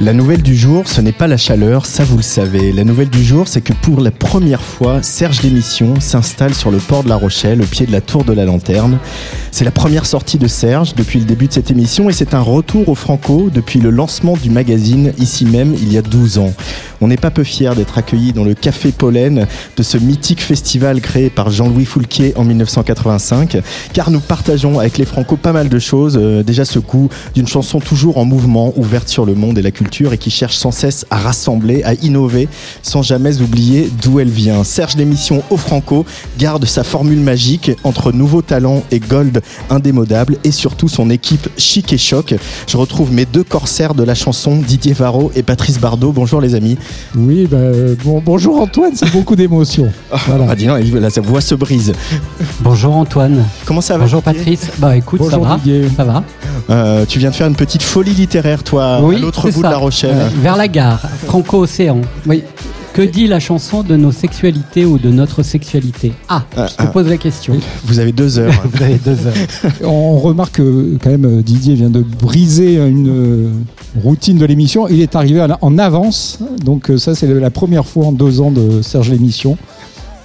La nouvelle du jour, ce n'est pas la chaleur, ça vous le savez. La nouvelle du jour, c'est que pour la première fois, Serge Démission s'installe sur le port de La Rochelle, au pied de la tour de la Lanterne. C'est la première sortie de Serge depuis le début de cette émission et c'est un retour au Franco depuis le lancement du magazine ici même il y a 12 ans. On n'est pas peu fiers d'être accueillis dans le Café Pollen de ce mythique festival créé par Jean-Louis Foulquier en 1985, car nous partageons avec les Franco pas mal de choses. Euh, déjà ce goût d'une chanson toujours en mouvement, ouverte sur le monde et la culture et qui cherche sans cesse à rassembler, à innover, sans jamais oublier d'où elle vient. Serge l'émission au Franco garde sa formule magique entre nouveaux talents et gold indémodable et surtout son équipe chic et choc. Je retrouve mes deux corsaires de la chanson, Didier Varro et Patrice Bardot. Bonjour les amis. Oui, bah, bon, bonjour Antoine, c'est beaucoup d'émotions. Voilà. Ah, dis donc, là, sa voix se brise. Bonjour Antoine. Comment ça va Bonjour Patrice. Bah écoute, ça Bonjour va. Didier. Ça va. Euh, Tu viens de faire une petite folie littéraire, toi, oui, à l'autre c'est bout ça. de la Rochelle. Euh, vers la gare, Franco-Océan. Oui. Que dit la chanson de nos sexualités ou de notre sexualité Ah, Ah, je te ah. pose la question. Vous avez deux heures. Vous avez deux heures. On remarque que quand même Didier vient de briser une euh, routine de l'émission. Il est arrivé en avance, donc euh, ça c'est la première fois en deux ans de Serge l'émission.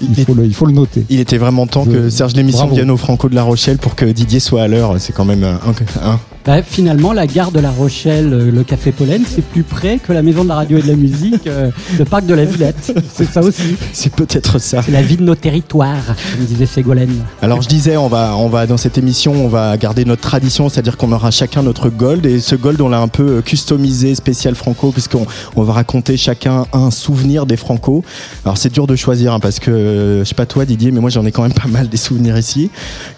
Il faut le, il faut le noter. Il était vraiment temps Je- que Serge Lémission Bravo. vienne au Franco de la Rochelle pour que Didier soit à l'heure. C'est quand même un. un- Bah, finalement, la gare de La Rochelle, euh, le Café Pollen, c'est plus près que la Maison de la Radio et de la Musique, euh, le Parc de la Villette. C'est ça aussi. C'est peut-être ça. C'est la vie de nos territoires, comme disait Ségolène. Alors je disais, on va, on va dans cette émission, on va garder notre tradition, c'est-à-dire qu'on aura chacun notre gold et ce gold on l'a un peu customisé, spécial franco, puisqu'on on va raconter chacun un souvenir des franco. Alors c'est dur de choisir hein, parce que euh, je sais pas toi Didier, mais moi j'en ai quand même pas mal des souvenirs ici,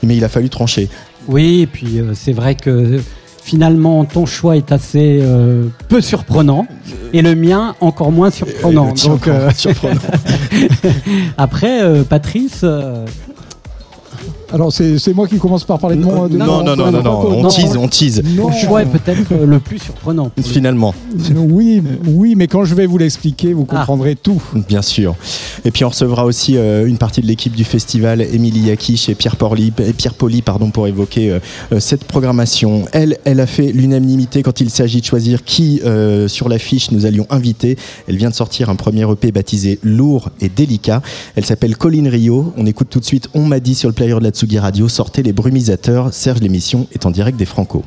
mais il a fallu trancher. Oui, et puis euh, c'est vrai que euh, finalement ton choix est assez euh, peu surprenant et le mien encore moins surprenant. Donc euh, surprenant. après, euh, Patrice, Alors c'est c'est moi qui commence par parler de mon. de non, mon- non, non, non, non, on tease, on tease. Non. ton choix est peut-être euh, le plus surprenant. Finalement, Oui, oui, mais quand je vais vous l'expliquer, vous Ah. comprendrez tout. bien sûr. Et puis on recevra aussi euh, une partie de l'équipe du festival, Émilie Yakish et Pierre Poli, et Pierre Poli pardon, pour évoquer euh, euh, cette programmation. Elle, elle a fait l'unanimité quand il s'agit de choisir qui euh, sur l'affiche nous allions inviter. Elle vient de sortir un premier EP baptisé Lourd et délicat. Elle s'appelle Colline Rio. On écoute tout de suite On m'a dit sur le player de la Tsugi Radio, sortez les brumisateurs. Serge l'émission est en direct des Franco.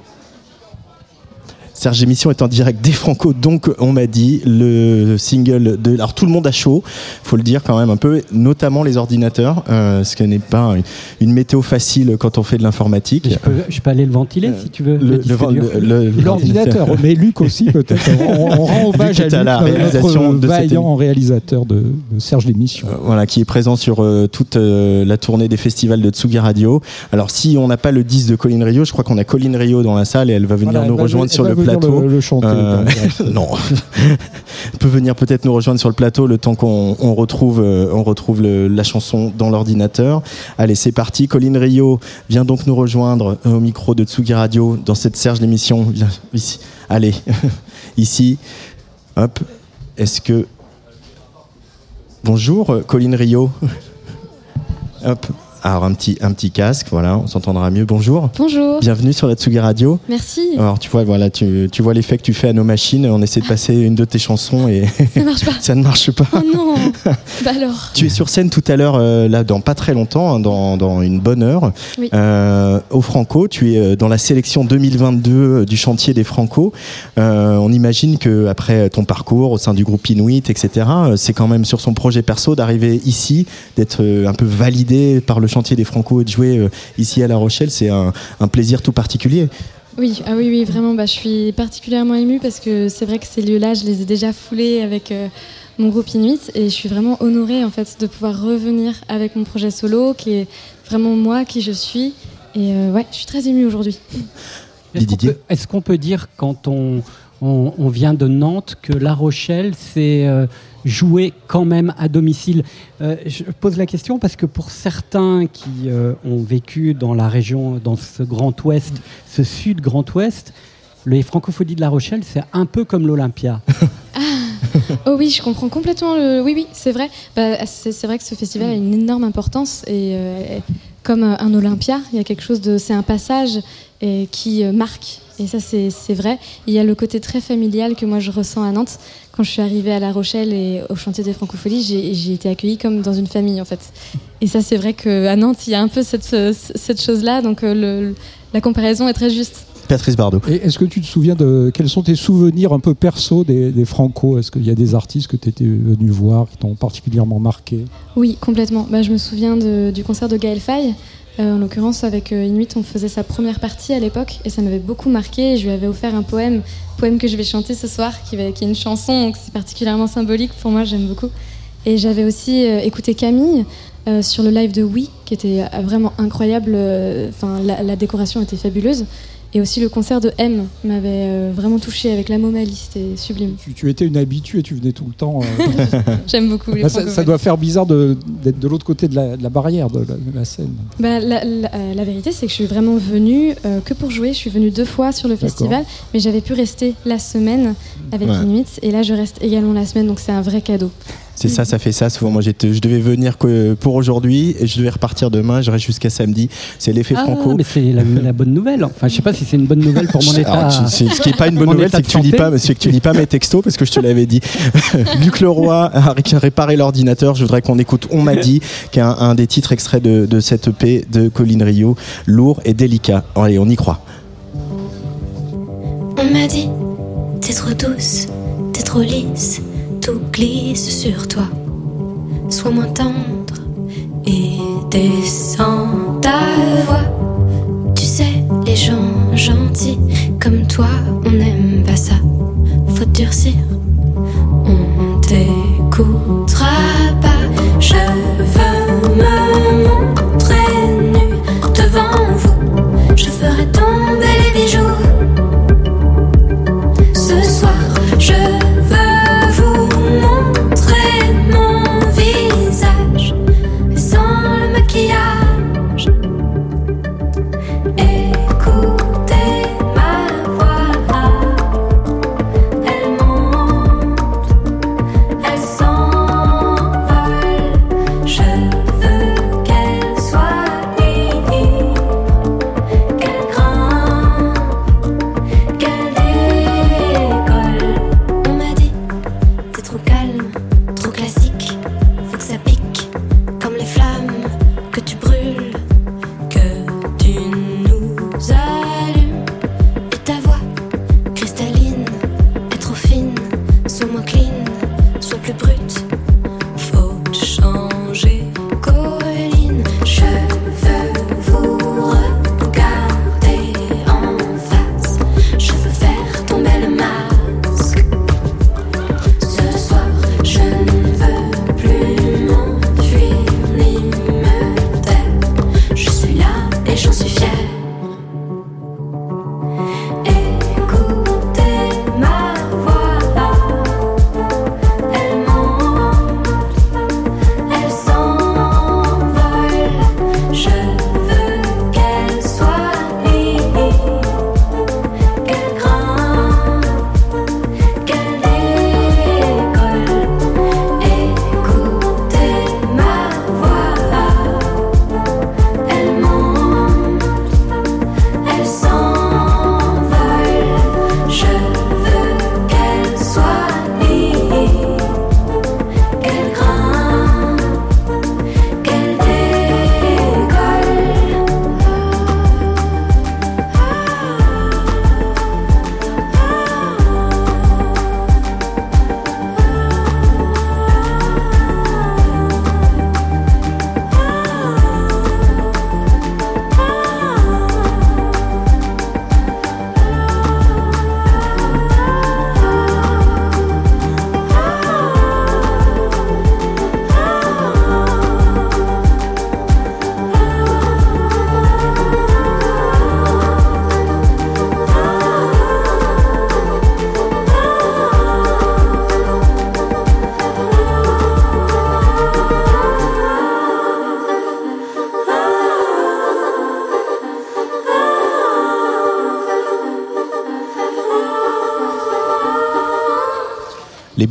Serge Émission est en direct des Franco, donc on m'a dit le single de. Alors tout le monde a chaud, faut le dire quand même un peu, notamment les ordinateurs, euh, ce qui n'est pas une, une météo facile quand on fait de l'informatique. Je peux, je peux aller le ventiler si tu veux. Le- le disque le- dur. le- le- L'ordinateur, mais Luc aussi peut-être. On, on rend hommage à à Luc, la notre réalisation de cette vaillant réalisateur de, de Serge l'émission. Euh, voilà, qui est présent sur euh, toute euh, la tournée des festivals de Tsugi Radio. Alors, si on n'a pas le 10 de Colline Rio, je crois qu'on a Colline Rio dans la salle et elle va venir Voilà, nous rejoindre sur le plateau. Le, le chanter. Euh, non. Peut venir peut-être nous rejoindre sur le plateau le temps qu'on on retrouve, euh, on retrouve le- la chanson dans l'ordinateur. Allez, c'est parti. Colline Rio vient donc nous rejoindre euh, au micro de Tsugi Radio dans cette Serge l'émission. Viens, Ici. Allez, ici. Hop. Est-ce que. Bonjour, euh, Colline Rio. Hop. Alors, un petit, un petit casque, voilà, on s'entendra mieux. Bonjour. Bonjour, Bienvenue sur la Tsugi Radio. merci. Alors tu vois, voilà, tu, tu vois l'effet que tu fais à nos machines. On essaie de passer une de tes chansons et Ça marche pas. ça ne marche pas. Oh non Bah alors Tu es sur scène tout à l'heure, euh, là, dans pas très longtemps, hein, dans, dans une bonne heure, Oui. euh, au Franco. Tu es euh, dans la sélection 2022 du chantier des Franco. Euh, on imagine que après ton parcours au sein du groupe Inuit, etc., c'est quand même sur son projet perso d'arriver ici, d'être un peu validé par le chantier des Franco et de jouer euh, ici à La Rochelle. C'est un, un plaisir tout particulier. Oui, ah oui, oui, vraiment, bah, je suis particulièrement émue parce que c'est vrai que ces lieux-là, je les ai déjà foulés avec euh, mon groupe Inuit et je suis vraiment honorée en fait de pouvoir revenir avec mon projet solo qui est vraiment moi, qui je suis. Et euh, ouais, je suis très émue aujourd'hui. Est-ce qu'on Didier peut, est-ce qu'on peut dire quand on, on, on vient de Nantes que La Rochelle, c'est euh, jouer quand même à domicile Euh, Je pose la question parce que pour certains qui euh, ont vécu dans la région, dans ce Grand Ouest, ce Sud Grand Ouest, les francophonies de La Rochelle, c'est un peu comme l'Olympia. oh oui, je comprends complètement le. Oui, oui, c'est vrai. Bah, c'est vrai que ce festival a une énorme importance et euh, comme un Olympia, il y a quelque chose de. C'est un passage et qui marque. Et ça, c'est vrai. Il y a le côté très familial que moi je ressens à Nantes. Quand je suis arrivée à La Rochelle et au chantier des Francopholies, j'ai été accueillie comme dans une famille en fait. Et ça, c'est vrai qu'à Nantes, il y a un peu cette, cette chose-là. Donc le, la comparaison est très juste. Patrice Bardot. est-ce que tu te souviens de quels sont tes souvenirs un peu perso des, Franco? Est-ce qu'il y a des artistes que tu étais venu voir qui t'ont particulièrement marqué? Oui, complètement. Bah, je me souviens du concert de Gaël Faye. Euh, en l'occurrence, avec euh, Inuit, on faisait sa première partie à l'époque et ça m'avait beaucoup marqué. Je lui avais offert un poème, poème que je vais chanter ce soir, qui, est une chanson, c'est particulièrement symbolique pour moi, j'aime beaucoup. Et j'avais aussi euh, écouté Camille sur le live de Oui, qui était vraiment incroyable. La, décoration était fabuleuse. Et aussi le concert de M m'avait euh, vraiment touché avec la Momalie, c'était sublime. Tu, étais une habituée, tu venais tout le temps. Euh, J'aime beaucoup les bah, ça, doit faire bizarre d'être de, l'autre côté de la, barrière de la, scène. Bah, euh, la, vérité, c'est que je suis vraiment venue que pour jouer. Je suis venue deux fois sur le festival, mais j'avais pu rester la semaine avec ouais. Inuit. Et là, je reste également la semaine, donc c'est un vrai cadeau. C'est ça, ça fait ça. Souvent, moi, je devais venir pour aujourd'hui et je devais repartir demain. Je reste jusqu'à samedi. C'est l'effet ah, franco. Mais c'est la, bonne nouvelle. Enfin, je sais pas si c'est une bonne nouvelle pour mon état. ce qui n'est pas une bonne nouvelle, c'est que tu lis pas, que tu lis pas mes textos parce que je te l'avais dit. Luc Leroy a réparé l'ordinateur. Je voudrais qu'on écoute On m'a dit, qui est un, des titres extraits de, de cette EP de Colline Rio, lourd et délicat. Allez, on y croit. On m'a dit, t'es trop douce, t'es trop lisse tout glisse sur toi. Sois moins tendre et descends ta voix. Tu sais, les gens gentils comme toi, on n'aime pas ça. Faut durcir,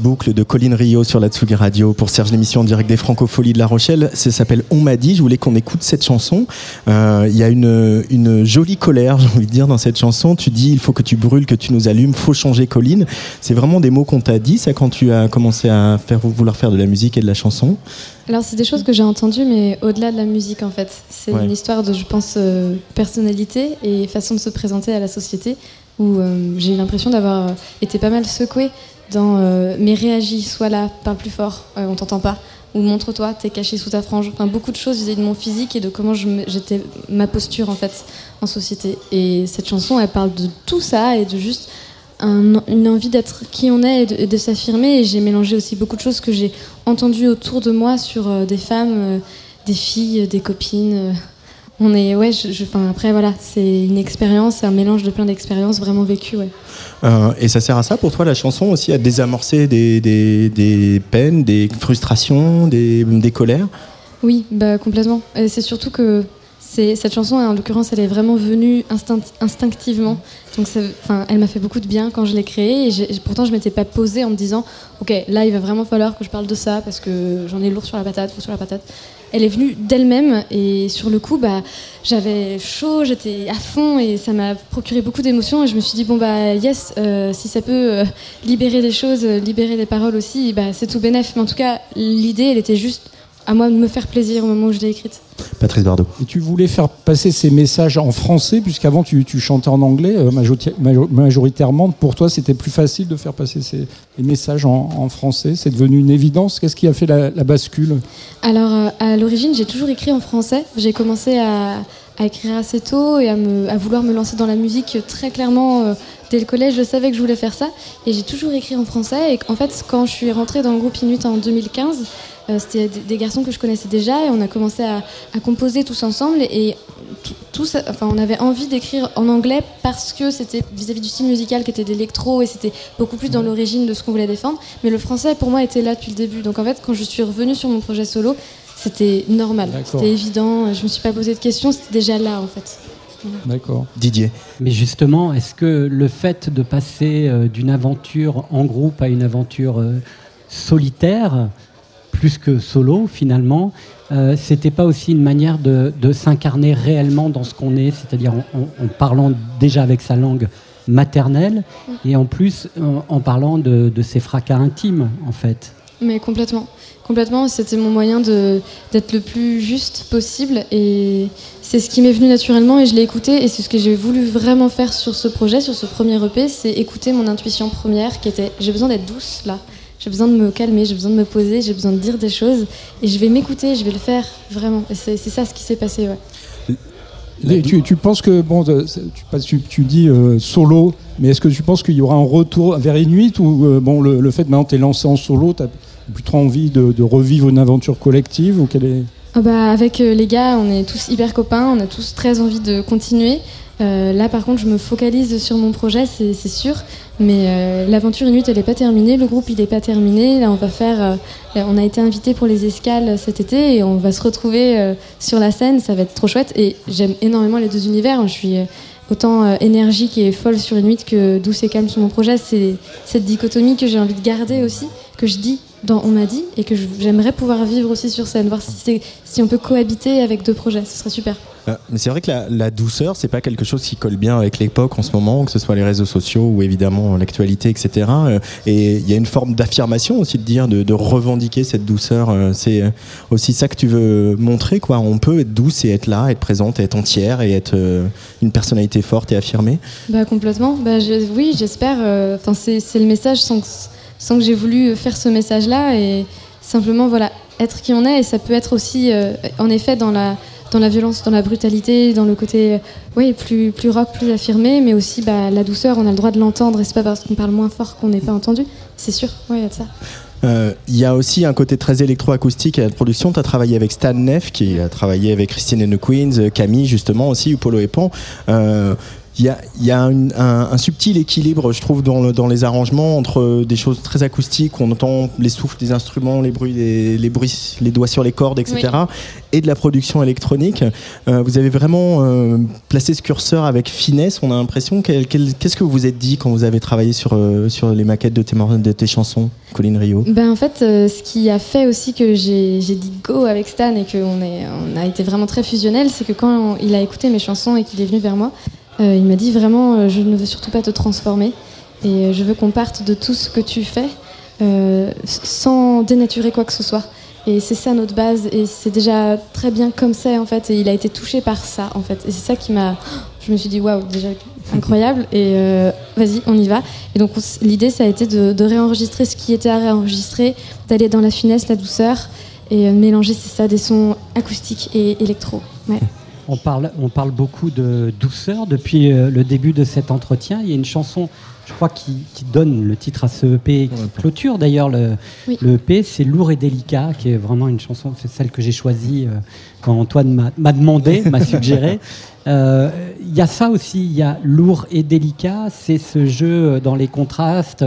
les boucles de Colline Rio sur la Tsugi Radio pour Serge l'émission en direct des Francopholies de La Rochelle. Ça s'appelle On m'a dit. Je voulais qu'on écoute cette chanson. Euh, Il y a une, une jolie colère, j'ai envie de dire, dans cette chanson. Tu dis il faut que tu brûles, que tu nous allumes, faut changer Colline. C'est vraiment des mots qu'on t'a dit, ça, quand tu as commencé à faire, vouloir faire de la musique et de la chanson Alors, c'est des choses que j'ai entendues, mais au-delà de la musique, en fait. C'est Ouais. une histoire de, je pense, euh, personnalité et façon de se présenter à la société, où euh, j'ai eu l'impression d'avoir été pas mal secouée dans euh, mais réagis, sois là, parle plus fort, on t'entend pas. Ou montre-toi, t'es caché sous ta frange. Enfin, beaucoup de choses vis-à-vis de mon physique et de comment j'étais, ma posture en fait en société. Et cette chanson, elle parle de tout ça et de juste un- une envie d'être qui on est et de, s'affirmer. Et j'ai mélangé aussi beaucoup de choses que j'ai entendues autour de moi sur euh, des femmes, euh, des filles, des copines. On est, ouais, je, je- enfin, après voilà, c'est une expérience, c'est un mélange de plein d'expériences vraiment vécues. Ouais. Euh, et ça sert à ça pour toi, la chanson aussi, à désamorcer des, des, des peines, des frustrations, des, des colères? Oui, bah, complètement. C'est surtout que cette chanson, en l'occurrence, elle est vraiment venue instinct- instinctivement. Donc, enfin, elle m'a fait beaucoup de bien quand je l'ai créée. Et pourtant, je m'étais pas posée en me disant, ok, là, il va vraiment falloir que je parle de ça parce que j'en ai lourd sur la patate, lourd sur la patate. Elle est venue d'elle-même et sur le coup, bah, j'avais chaud, j'étais à fond et ça m'a procuré beaucoup d'émotions. Et je me suis dit, bon, bah, yes, euh, si ça peut euh, libérer des choses, euh, libérer des paroles aussi, bah, c'est tout bénef. Mais en tout cas, l'idée, elle était juste à moi de me faire plaisir au moment où je l'ai écrite. Patrice Bardot. Et tu voulais faire passer ces messages en français, puisqu'avant tu, tu chantais en anglais euh, majorita- majo- majoritairement. Pour toi, c'était plus facile de faire passer ces, les messages en, en français. C'est devenu une évidence. Qu'est-ce qui a fait la, la bascule? Alors, euh, à l'origine, j'ai toujours écrit en français. J'ai commencé à, à écrire assez tôt et à, me, à vouloir me lancer dans la musique très clairement. euh, dès le collège, je savais que je voulais faire ça. Et j'ai toujours écrit en français. Et en fait, quand je suis rentrée dans le groupe Inuit en 2015, euh, c'était des, garçons que je connaissais déjà et on a commencé à, à composer tous ensemble. Et ça- enfin, on avait envie d'écrire en anglais parce que c'était vis-à-vis du style musical qui était d'électro et c'était beaucoup plus dans l'origine de ce qu'on voulait défendre. Mais le français, pour moi, était là depuis le début. Donc en fait, quand je suis revenue sur mon projet solo, c'était normal, c'était évident. Je me suis pas posé de questions, c'était déjà là en fait. D'accord. Didier. Mais justement, est-ce que le fait de passer euh, d'une aventure en groupe à une aventure euh, solitaire, plus que solo finalement, euh, c'était pas aussi une manière de, de s'incarner réellement dans ce qu'on est, c'est-à-dire en, en- en parlant déjà avec sa langue maternelle et en plus en, en parlant de, de ses fracas intimes en fait. Mais complètement. Complètement, c'était mon moyen d'être le plus juste possible et c'est ce qui m'est venu naturellement et je l'ai écouté et c'est ce que j'ai voulu vraiment faire sur ce projet, sur ce premier EP, c'est écouter mon intuition première qui était j'ai besoin d'être douce là, j'ai besoin de me calmer, j'ai besoin de me poser, j'ai besoin de dire des choses et je vais m'écouter, je vais le faire vraiment. Et c'est ça ce qui s'est passé, ouais. Et tu, tu penses que, bon, tu, tu, tu dis euh, solo, mais est-ce que tu penses qu'il y aura un retour vers Inuit ou euh, bon, le, le fait que maintenant tu es lancé en solo, tu plus trop envie de, de revivre une aventure collective ou quelle est... Ah bah, avec euh, les gars, on est tous hyper copains, on a tous très envie de continuer. Euh, là, par contre, je me focalise sur mon projet, c'est c'est sûr. Mais euh, l'aventure Inuit, elle n'est pas terminée. Le groupe, il n'est pas terminé. Là, on va faire. euh, on a été invité pour les escales cet été et on va se retrouver euh, sur la scène. Ça va être trop chouette. Et j'aime énormément les deux univers. Je suis autant énergique et folle sur Inuit que douce et calme sur mon projet. C'est cette dichotomie que j'ai envie de garder aussi, que je dis dans On m'a dit et que j'aimerais pouvoir vivre aussi sur scène, voir si, si on peut cohabiter avec deux projets. Ce serait super. Euh, Mais c'est vrai que la, la douceur, c'est pas quelque chose qui colle bien avec l'époque en ce moment, que ce soit les réseaux sociaux ou évidemment l'actualité, etc. Euh, Et il y a une forme d'affirmation aussi de dire, de, de revendiquer cette douceur. Euh, C'est euh, aussi ça que tu veux montrer, quoi. On peut être douce et être là, être présente, être entière et être une personnalité forte et affirmée. Bah complètement. Bah je- oui, j'espère. Enfin, c'est c'est le message sans que, sans que j'ai voulu faire ce message-là et simplement voilà être qui on est. Et ça peut être aussi, euh, en effet, dans la dans la violence, dans la brutalité, dans le côté, euh, oui, plus plus rock, plus affirmé, mais aussi bah, la douceur. On a le droit de l'entendre et c'est pas parce qu'on parle moins fort qu'on n'est pas entendu. C'est sûr. Oui, il y a de ça. Euh, Il y a aussi un côté très électroacoustique à la production. Tu as travaillé avec Stan Neff, qui a travaillé avec Christine and the Queens, Camille justement aussi, ou Polo et Pan. Il y a, y a un, un, un, subtil équilibre, je trouve, dans, le, dans, les arrangements entre des choses très acoustiques, on entend les souffles des instruments, les bruits, les bruits, les doigts sur les cordes, etc., oui. et de la production électronique. Euh, vous avez vraiment euh, placé ce curseur avec finesse. On a l'impression. Qu'est-ce que vous vous êtes dit quand vous avez travaillé sur, euh, sur les maquettes de tes, de tes chansons, Colline Rio? Ben, En fait, ce qui a fait aussi que j'ai dit go avec Stan et qu'on on a été vraiment très fusionnel, c'est que quand il a écouté mes chansons et qu'il est venu vers moi, euh, il m'a dit vraiment, euh, je ne veux surtout pas te transformer et je veux qu'on parte de tout ce que tu fais euh, sans dénaturer quoi que ce soit. Et c'est ça notre base et c'est déjà très bien comme ça en fait. Et il a été touché par ça en fait. Et c'est ça qui m'a. Je me suis dit waouh, déjà incroyable. Et euh, vas-y, on y va. Et donc l'idée ça a été de, de, réenregistrer ce qui était à réenregistrer, d'aller dans la finesse, la douceur et euh, mélanger c'est ça des sons acoustiques et électro. Ouais. On parle, on parle beaucoup de douceur depuis euh, le début de cet entretien. Il y a une chanson, je crois, qui, qui donne le titre à ce EP, qui clôture d'ailleurs le, oui. le EP. C'est Lourd et délicat, qui est vraiment une chanson, c'est celle que j'ai choisie euh, quand Antoine m'a demandé, m'a suggéré. Il euh, y a ça aussi, il y a lourd et délicat, c'est ce jeu dans les contrastes.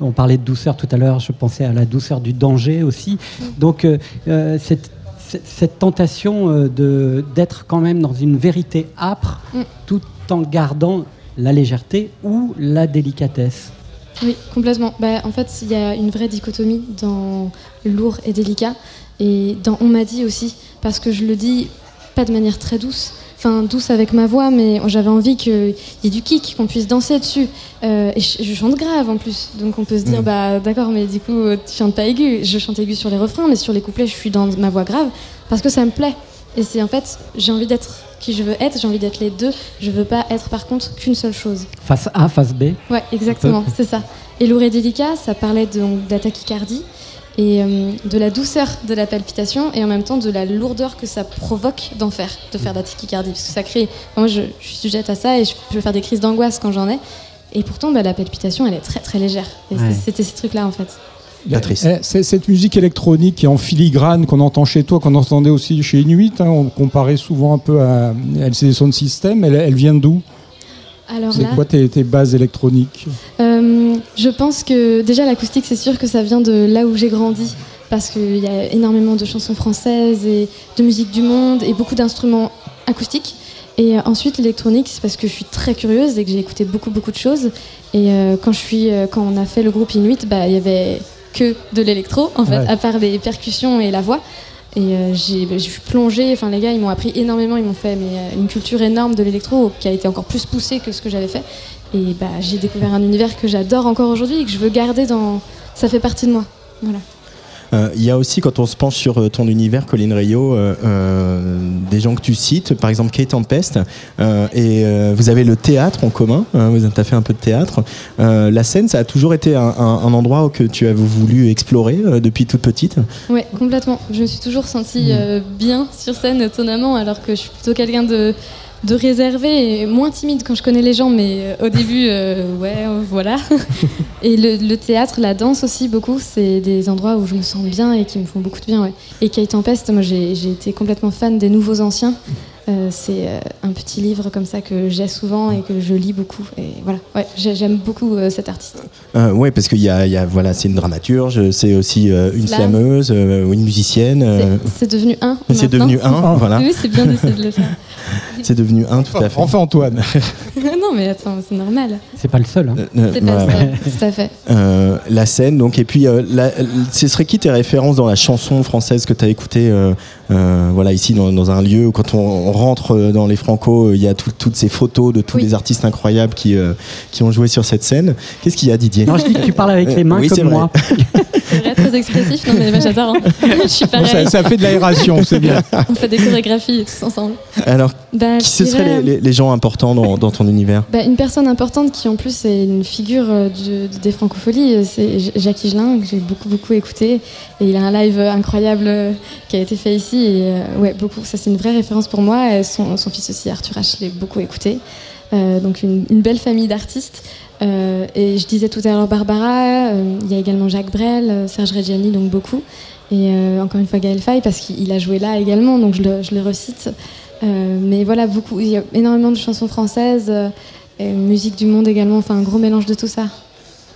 On parlait de douceur tout à l'heure, je pensais à la douceur du danger aussi. Donc, euh, cette cette tentation euh, d'être quand même dans une vérité âpre mm. tout en gardant la légèreté ou la délicatesse. Oui, complètement. Bah, en fait, il y a une vraie dichotomie dans lourd et délicat. Et dans On m'a dit aussi, parce que je le dis pas de manière très douce, enfin douce avec ma voix, mais j'avais envie qu'il y ait du kick, qu'on puisse danser dessus. Euh, et je, je, chante grave en plus, donc on peut se dire, mmh. bah d'accord, mais du coup tu chantes pas aigu. Je chante aigu sur les refrains, mais sur les couplets, je suis dans ma voix grave parce que ça me plaît. Et c'est en fait, j'ai envie d'être qui je veux être, j'ai envie d'être les deux. Je veux pas être par contre qu'une seule chose. Face A, face B. Ouais, exactement, c'est ça. Et lourd et délicat, ça parlait d'attaquicardie et euh, de la douceur de la palpitation et en même temps de la lourdeur que ça provoque d'en faire, de faire de la tachycardie. Parce que ça crée. Moi, je, je, suis sujette à ça et je peux faire des crises d'angoisse quand j'en ai. Et pourtant, bah, la palpitation, elle est très très légère. Et ouais. c'était ces trucs-là en fait. Patrice. C'est cette musique électronique qui est en filigrane qu'on entend chez toi, qu'on entendait aussi chez Inuit. Hein, on comparait souvent un peu à LCD Sound System. Elle, elle vient d'où? C'est quoi tes, tes, bases électroniques euh, Je pense que déjà l'acoustique, c'est sûr que ça vient de là où j'ai grandi. Parce qu'il y a énormément de chansons françaises et de musique du monde et beaucoup d'instruments acoustiques. Et ensuite, l'électronique, c'est parce que je suis très curieuse et que j'ai écouté beaucoup, beaucoup de choses. Et euh, quand, je suis, euh, quand on a fait le groupe Inuit, bah, il y avait que de l'électro, en fait, ouais. à part les percussions et la voix. Et euh, je suis plongée, enfin les gars ils m'ont appris énormément, ils m'ont fait euh, une culture énorme de l'électro qui a été encore plus poussée que ce que j'avais fait. Et bah, j'ai découvert un univers que j'adore encore aujourd'hui et que je veux garder dans... Ça fait partie de moi. Voilà. Il euh, y a aussi, quand on se penche sur ton univers, Colin Rayo, euh, euh, des gens que tu cites, par exemple Kate Tempest, et vous avez le théâtre en commun, hein, vous avez fait un peu de théâtre. la scène, ça a toujours été un, un, un endroit que tu as voulu explorer depuis toute petite Oui, complètement. Je me suis toujours sentie mmh. bien sur scène, étonnamment, alors que je suis plutôt quelqu'un de de réservé et moins timide quand je connais les gens, mais euh, au début, euh, ouais, euh, voilà. et le, le, théâtre, la danse aussi, beaucoup, c'est des endroits où je me sens bien et qui me font beaucoup de bien. Ouais. Et Kate Tempest, moi j'ai été complètement fan des nouveaux anciens. Euh, c'est un petit livre comme ça que j'ai souvent et que je lis beaucoup. Et voilà, ouais, j'aime beaucoup euh, cet artiste. Euh, ouais, parce qu'il y y a, voilà, c'est une dramaturge, c'est aussi une slameuse, une musicienne. C'est devenu un. C'est devenu un, voilà. Oui, c'est bien d'essayer de le faire. c'est devenu un, tout à fait. Enfin, Antoine. non, mais attends, c'est normal. C'est pas le seul. Hein. c'est pas le seul, tout à fait. la scène, donc, et puis, la, ce serait qui tes références dans la chanson française que tu as écoutée voilà, ici, dans, dans, un lieu où quand on, on rentre dans les Franco, il y a tout, toutes ces photos de tous oui. les artistes incroyables qui, euh, qui ont joué sur cette scène. Qu'est-ce qu'il y a, Didier? Non, je dis que tu parles avec les mains oui, comme moi. c'est vrai, très expressif. Non, mais j'adore. Hein. Je suis pareil. Ça, ça, fait de l'aération, c'est bien. On fait des chorégraphies tous ensemble. Alors, bah, qui ce seraient les, les, gens importants dans, dans ton univers? Bah, Une personne importante qui, en plus, est une figure euh, du, des francopholies, c'est Jacques Higelin, que j'ai beaucoup, beaucoup écouté. Et il a un live incroyable euh, qui a été fait ici. Et ouais, beaucoup. Ça, c'est une vraie référence pour moi. Et son, son fils aussi, Arthur H, je l'ai beaucoup écouté. Euh, donc une, une, belle famille d'artistes. Euh, et je disais tout à l'heure Barbara, euh, il y a également Jacques Brel, Serge Reggiani, donc beaucoup. Et encore une fois Gaël Faye, parce qu'il a joué là également, donc je le, je le recite. mais voilà, beaucoup, il y a énormément de chansons françaises. et musique du monde également, enfin un gros mélange de tout ça.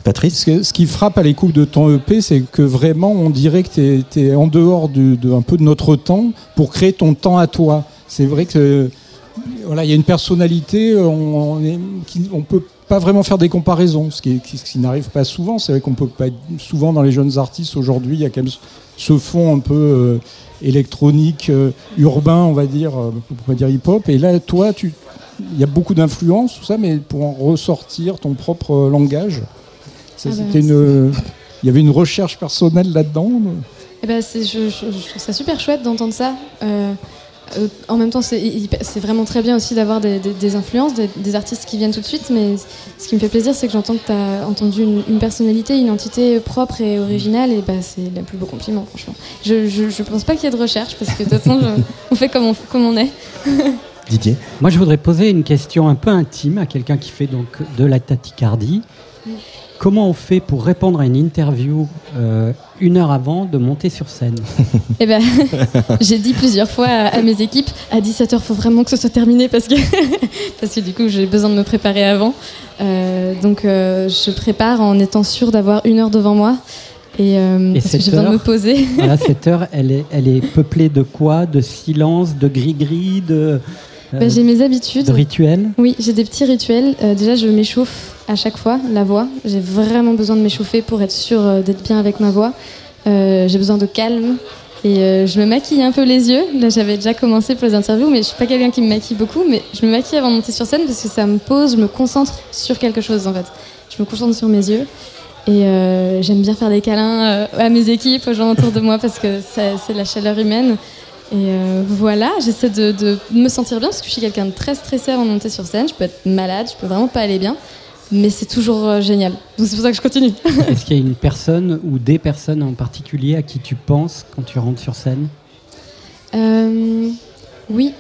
Patrice Ce, que- ce qui frappe à l'écoute de ton EP, c'est que vraiment, on dirait que tu es, en dehors du- de, un peu de notre temps pour créer ton temps à toi. C'est vrai que voilà, il y a une personnalité, on, on on peut pas vraiment faire des comparaisons, ce qui, qui- ce qui n'arrive pas souvent. C'est vrai qu'on peut pas être souvent dans les jeunes artistes aujourd'hui, il y a quand même ce fond un peu euh, électronique, euh, urbain, on va dire, euh, on peut pas dire hip-hop. Et là, toi, tu, il y a beaucoup d'influence, tout ça, mais pour en ressortir ton propre euh, langage. Ça, Ah bah, une, il y avait une recherche personnelle là-dedans. Eh ben, c'est- je, je- je trouve ça super chouette d'entendre ça. Euh, euh, en même temps, c'est vraiment très bien aussi d'avoir des, des- des influences, des, des artistes qui viennent tout de suite. Mais ce qui me fait plaisir, c'est que j'entends que tu as entendu une, une personnalité, une entité propre et originale. Et bah, c'est le plus beau compliment, franchement. Je, je, je pense pas qu'il y ait de recherche parce que de toute façon, je- on fait comme on, comme on est. Didier? Moi, je voudrais poser une question un peu intime à quelqu'un qui fait donc de la tachycardie. Comment on fait pour répondre à une interview euh, une heure avant de monter sur scène? Eh ben, j'ai dit plusieurs fois à, à mes équipes, à 17h, faut vraiment que ce soit terminé parce que, parce que du coup, j'ai besoin de me préparer avant. Euh, donc, euh, je prépare en étant sûre d'avoir une heure devant moi. Et, euh, Et parce que cette j'ai besoin de me poser. Voilà, cette heure, elle est, elle est peuplée de quoi? De silence, de gris-gris, de, Bah, j'ai mes habitudes. de rituels Oui, j'ai des petits rituels. Euh, déjà, je m'échauffe à chaque fois, la voix. J'ai vraiment besoin de m'échauffer pour être sûre euh, d'être bien avec ma voix. Euh, j'ai besoin de calme. Et euh, je me maquille un peu les yeux. Là, j'avais déjà commencé pour les interviews, mais je suis pas quelqu'un qui me maquille beaucoup. Mais je me maquille avant de monter sur scène parce que ça me pose, je me concentre sur quelque chose en fait. Je me concentre sur mes yeux. Et euh, j'aime bien faire des câlins euh, à mes équipes, aux gens autour de moi parce que c'est la chaleur humaine. Et euh, voilà, j'essaie de, de me sentir bien parce que je suis quelqu'un de très stressé avant de monter sur scène. Je peux être malade, je peux vraiment pas aller bien, mais c'est toujours euh, génial. Donc c'est pour ça que je continue. Est-ce qu'il y a une personne ou des personnes en particulier à qui tu penses quand tu rentres sur scène? Euh, oui,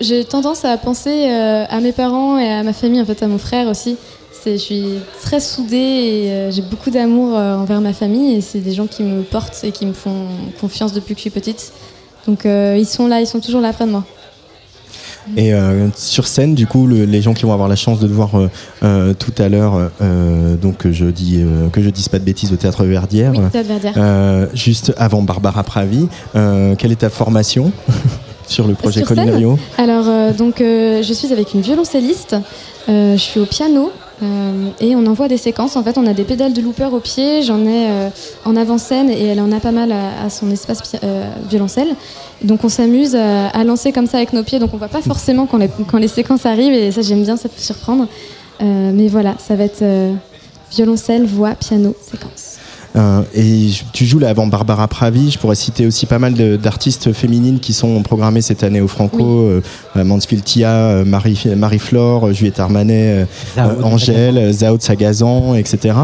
j'ai tendance à penser à mes parents et à ma famille, en fait à mon frère aussi. Je suis très soudée et j'ai beaucoup d'amour envers ma famille et c'est des gens qui me portent et qui me font confiance depuis que je suis petite. Donc euh, ils sont là, ils sont toujours là près de moi. Et euh, sur scène, du coup, le- les gens qui vont avoir la chance de te voir euh, euh, tout à l'heure, donc je dis que je dise pas de bêtises au théâtre Verdière, Oui, Théâtre Verdière. juste avant Barbara Pravi, quelle est ta formation sur le projet Sur Colinerio Alors, donc, je suis avec une violoncelliste. Je suis au piano et on envoie des séquences. En fait, on a des pédales de looper au pied. J'en ai euh, en avant-scène et elle en a pas mal à, son espace euh, violoncelle. Donc, on s'amuse à, lancer comme ça avec nos pieds. Donc, on voit pas forcément quand les, quand les séquences arrivent et ça, j'aime bien, ça peut surprendre. Euh, mais voilà, ça va être euh, violoncelle, voix, piano, séquence. Euh, et tu joues là avant Barbara Pravi. Je pourrais citer aussi pas mal d'artistes féminines qui sont programmées cette année au Franco. Euh, Mansfield Tia, euh, Marie, Marie-Flore, euh, Juliette Armanet, euh, Zao, euh, Angèle, Zao de Sagazan, etc.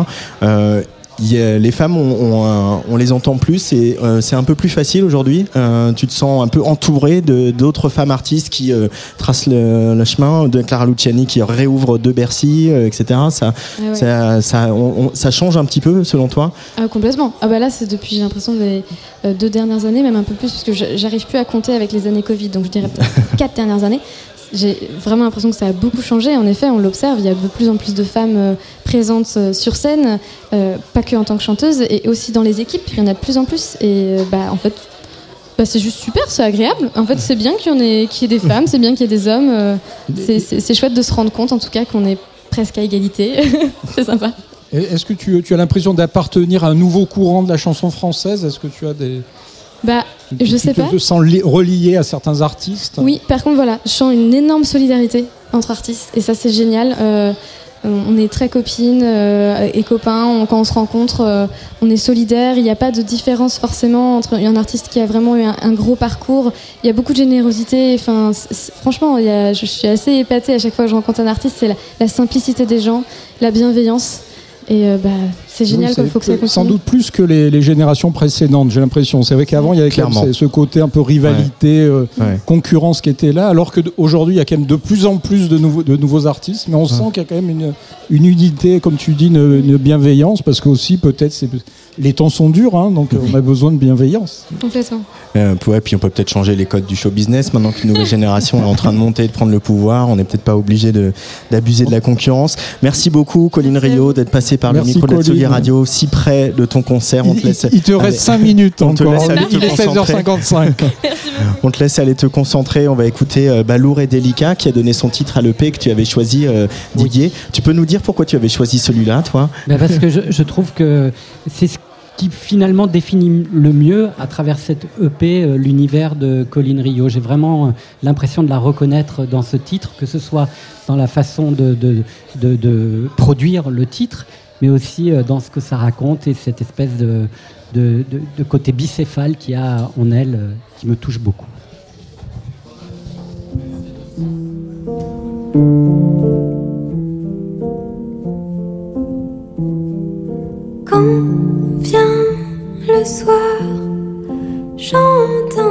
Il y a- les femmes, on, on, on les entend plus et euh, c'est un peu plus facile aujourd'hui. Euh, tu te sens un peu entouré d'autres femmes artistes qui euh, tracent le, le chemin, de Clara Luciani qui réouvre de Bercy, etc. Ça, Ah ouais. ça, ça, on- on- ça change un petit peu selon toi? Ah, complètement. Ah bah là, c'est depuis, j'ai l'impression, les deux dernières années, même un peu plus, parce que je- j'arrive plus à compter avec les années Covid, donc je dirais quatre dernières années. J'ai vraiment l'impression que ça a beaucoup changé. En effet, on l'observe, il y a de plus en plus de femmes euh, présentes euh, sur scène, euh, pas que en tant que chanteuse, et aussi dans les équipes, il y en a de plus en plus. Et bah, en fait, bah, c'est juste super, c'est agréable. En fait, c'est bien qu'il y, en ait, qu'il y ait des femmes, c'est bien qu'il y ait des hommes. euh, c'est- c'est c'est chouette de se rendre compte, en tout cas, qu'on est presque à égalité. c'est sympa. Et Est-ce que tu, tu as l'impression d'appartenir à un nouveau courant de la chanson française? Est-ce que tu as des. Bah, tu- Je tu sais te pas. sens li- relié à certains artistes Oui, par contre, voilà, je sens une énorme solidarité entre artistes et ça, c'est génial. Euh, on est très copines euh, et copains. On- quand on se rencontre, euh, on est solidaires. Il n'y a pas de différence forcément entre un artiste qui a vraiment eu un, un gros parcours. Il y a beaucoup de générosité. Enfin, franchement, il y a- je suis assez épatée à chaque fois que je rencontre un artiste. C'est la, la simplicité des gens, la bienveillance. Et euh, bah, c'est génial, il faut que ça continue. Sans doute plus que les, générations précédentes, j'ai l'impression. C'est vrai qu'avant, il y avait quand même ce côté un peu rivalité, euh, concurrence qui était là, alors qu'aujourd'hui, il y a quand même de plus en plus de nouveaux, de nouveaux artistes, mais on sent qu'il y a quand même une, une unité, comme tu dis, une, une bienveillance, parce que aussi, peut-être, les temps sont durs, hein, donc on a besoin de bienveillance. Complètement. Euh, ouais, puis on peut peut-être changer les codes du show business maintenant qu'une nouvelle génération est en train de monter, de prendre le pouvoir. On n'est peut-être pas obligé d'abuser de, la concurrence. Merci beaucoup, Colline Rio, d'être passé par le micro de la Radio, si près de ton concert. On te laisse... il, te reste 5 minutes on encore. il est 16h55. on te laisse aller te concentrer. On va écouter euh, Balour et Délicat qui a donné son titre à l'EP que tu avais choisi, euh, Didier. Tu peux nous dire pourquoi tu avais choisi celui-là, toi? Bah, Parce que je, je trouve que c'est ce qui finalement définit le mieux à travers cette EP euh, l'univers de Colin Rio. J'ai vraiment euh, l'impression de la reconnaître dans ce titre, que ce soit dans la façon de, de, de, produire le titre, mais aussi euh, dans ce que ça raconte et cette espèce de, de, côté bicéphale qu'il y a en elle qui me touche beaucoup. Quand vient le soir, j'entends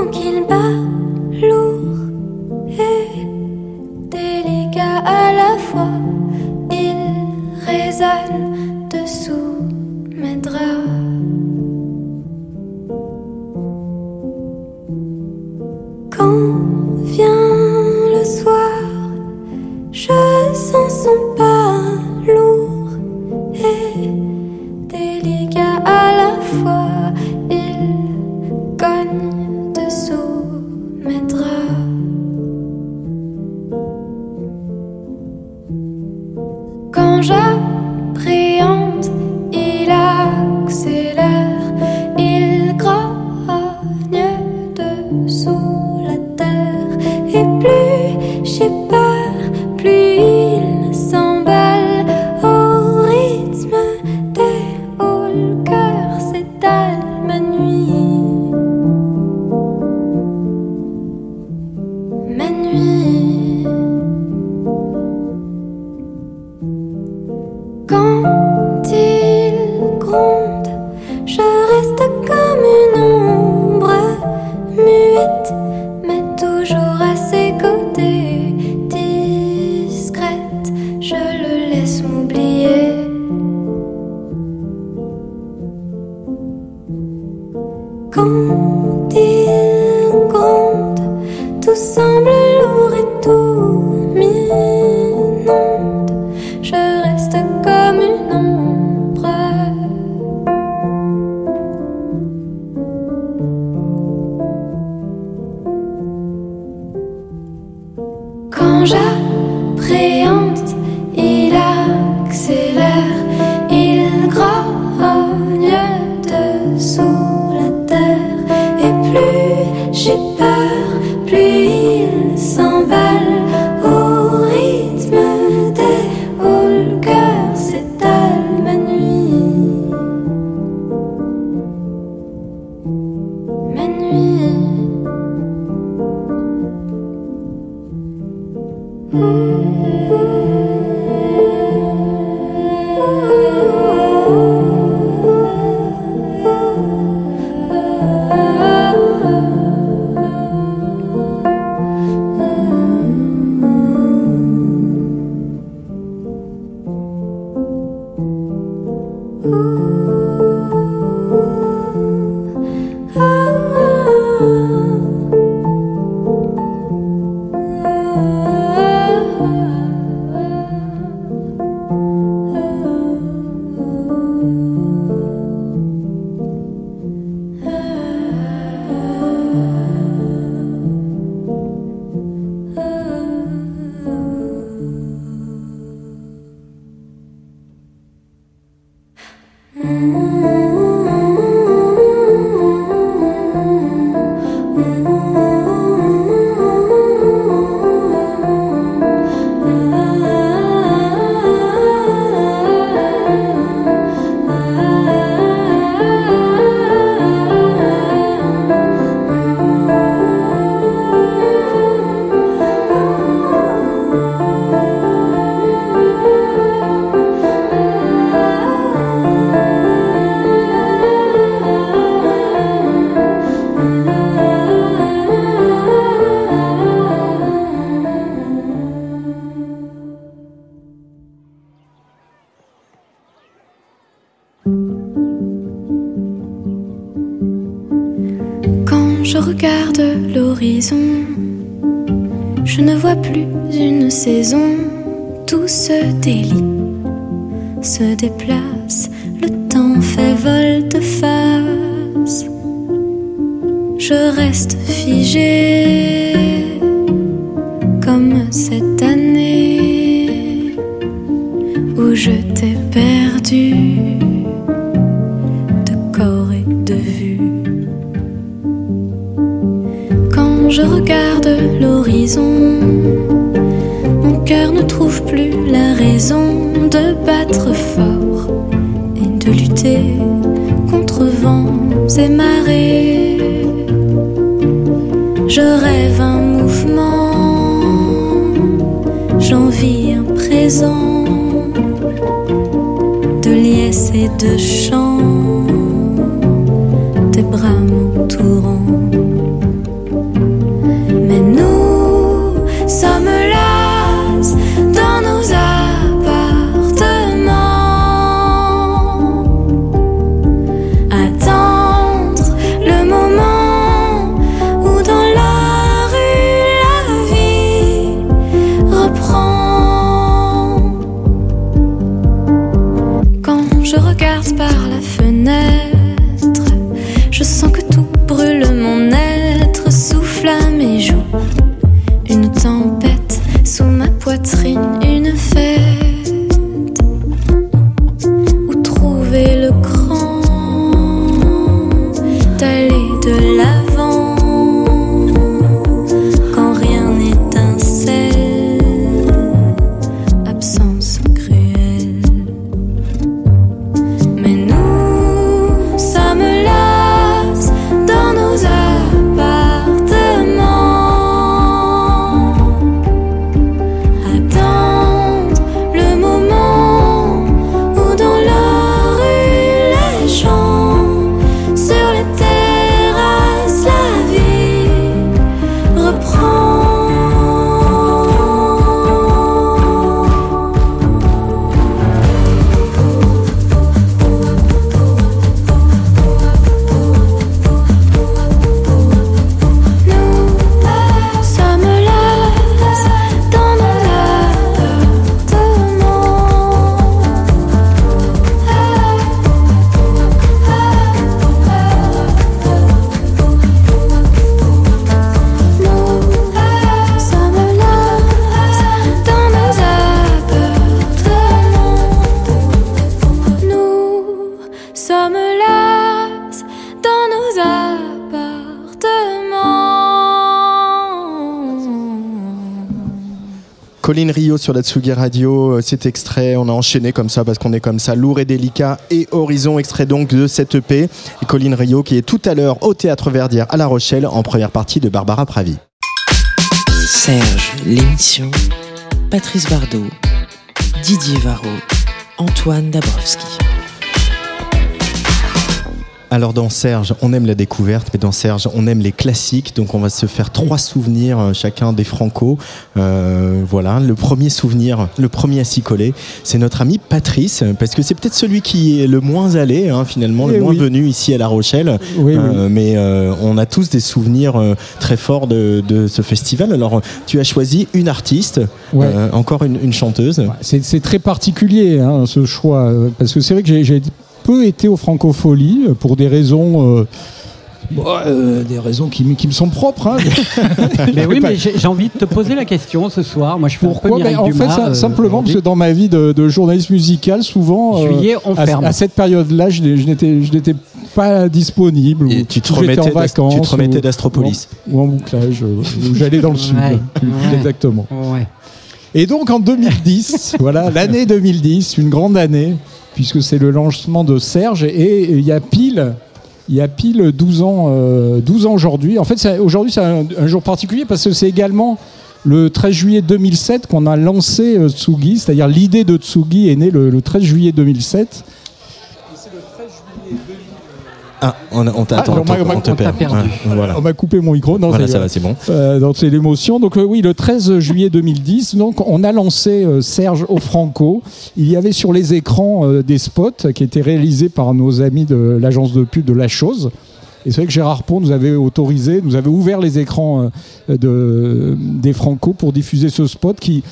Colline Rio sur la Tsugi Radio, euh, cet extrait, on a enchaîné comme ça parce qu'on est comme ça, lourd et délicat. Et Horizon, extrait donc de cette EP. Colline Rio qui est tout à l'heure au Théâtre Verdière à La Rochelle en première partie de Barbara Pravi. Serge, l'émission. Patrice Bardot, Didier Varro, Antoine Dabrowski. Alors dans Serge, on aime la découverte, mais dans Serge, on aime les classiques. Donc on va se faire trois souvenirs euh, chacun des Franco. Euh, voilà, le premier souvenir, le premier à s'y coller, c'est notre ami Patrice, parce que c'est peut-être celui qui est le moins allé, hein, finalement, le Eh moins oui. venu ici à La Rochelle. Oui, oui. Euh, mais euh, on a tous des souvenirs très forts de, de ce festival. Alors tu as choisi une artiste, Ouais. encore une, une chanteuse. C'est très particulier hein, ce choix, parce que c'est vrai que j'ai- j'ai peu été aux Francopholies euh, pour des raisons, euh, bon, euh, des raisons qui, me sont propres. hein. Mais oui, mais j'ai envie de te poser la question ce soir. Moi, je fais un peu Pourquoi? Ben, En fait, Dumas, ça- euh, simplement parce que dans ma vie de, de journaliste musical, souvent, Juillet, on à, ferme. à cette période-là, je, n'étais pas disponible. Et ou- tu te remettais en d'Ast- tu te vacances. remettais ou- d'Astropolis. Ou, en- ou en bouclage, ou j'allais dans le sud. Ouais, ouais. exactement. Ouais. Et donc en 2010, voilà, l'année 2010, une grande année, puisque c'est le lancement de Serge, et il y a pile, il y a pile 12 ans, euh, 12 ans aujourd'hui. En fait, aujourd'hui c'est un, un jour particulier parce que c'est également le 13 juillet 2007 qu'on a lancé euh, Tsugi, c'est-à-dire l'idée de Tsugi est née le, le 13 juillet 2007. Ah, on, on t'a- Ah, attends, alors, moi, on, moi, te on t'a perd. perdu. Ouais, voilà. On m'a coupé mon micro. Non, Voilà, ça va, c'est bon. Euh, donc c'est l'émotion. Donc euh, oui, le 13 juillet 2010, donc on a lancé euh, Serge au Franco. Il y avait sur les écrans euh, des spots qui étaient réalisés par nos amis de l'agence de pub de La Chose. Et c'est vrai que Gérard Pont nous avait autorisé, nous avait ouvert les écrans de, des Franco pour diffuser ce spot qui,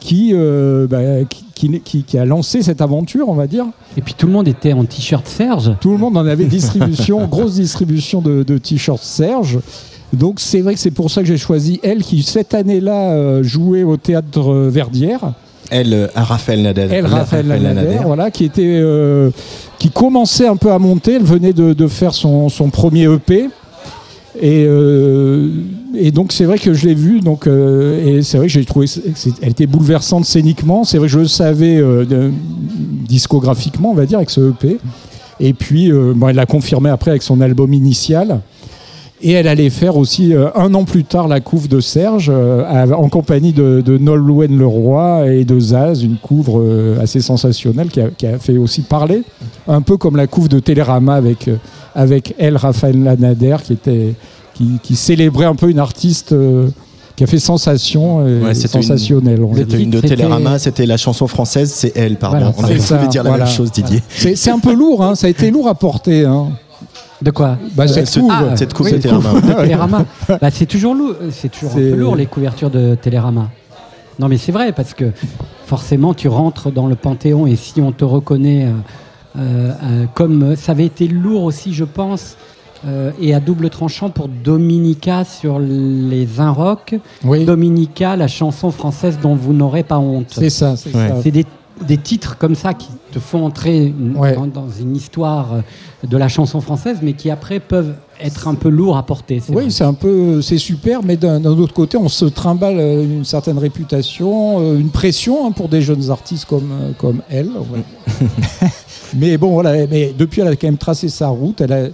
qui, bah, qui, qui- qui a lancé cette aventure, on va dire. Et puis tout le monde était en t-shirt Serge. Tout le monde en avait distribution, grosse distribution de, de t-shirts Serge. Donc c'est vrai que c'est pour ça que j'ai choisi elle qui cette année-là euh, jouait au théâtre euh, Verdière. Elle, euh, à Raphaël Nadal. Elle, Raphaël Raphaël voilà, qui était, euh, qui commençait un peu à monter. Elle venait de, de faire son, son premier EP. Et, euh, et donc c'est vrai que je l'ai vue, donc euh, et c'est vrai que j'ai trouvé, elle était bouleversante scéniquement. C'est vrai que je le savais euh, discographiquement, on va dire, avec ce EP. Et puis, bon, elle l'a confirmé après avec son album initial. Et elle allait faire aussi un an plus tard la couve de Serge en compagnie de, de Nolwenn Leroy et de Zaz, une couvre assez sensationnelle qui a, qui a fait aussi parler, un peu comme la couve de Télérama avec, avec elle, Raphaël Lanader, qui, était, qui, qui célébrait un peu une artiste euh, qui a fait sensation et Ouais, une- va Le dire. C'était une de Télérama, c'était la chanson française, c'est elle, pardon. Voilà, On ça, voulu dire la voilà. même chose, Didier. C'est c'est un peu lourd, hein, ça a été lourd à porter. Hein. De quoi? Bah, cette ce- couve. Ah, cette coupe oui, de Télérama. Bah, c'est toujours lourd, c'est toujours un C'est- peu lourd les couvertures de Télérama. Non mais c'est vrai parce que forcément tu rentres dans le Panthéon et si on te reconnaît euh, euh, euh, comme ça avait été lourd aussi je pense euh, et à double tranchant pour Dominica sur les un rock. Oui, Dominica, la chanson française dont vous n'aurez pas honte. c'est ça. c'est Ouais. ça. C'est des, des titres comme ça qui te font entrer Ouais. dans, dans une histoire euh, de la chanson française, mais qui après peuvent être un peu lourds à porter. Oui, c'est un peu, c'est super, mais d'un autre côté, on se trimballe euh, une certaine réputation, euh, une pression hein, pour des jeunes artistes comme euh, comme elle. ouais. mais bon, voilà. Mais depuis, elle a quand même tracé sa route. Elle a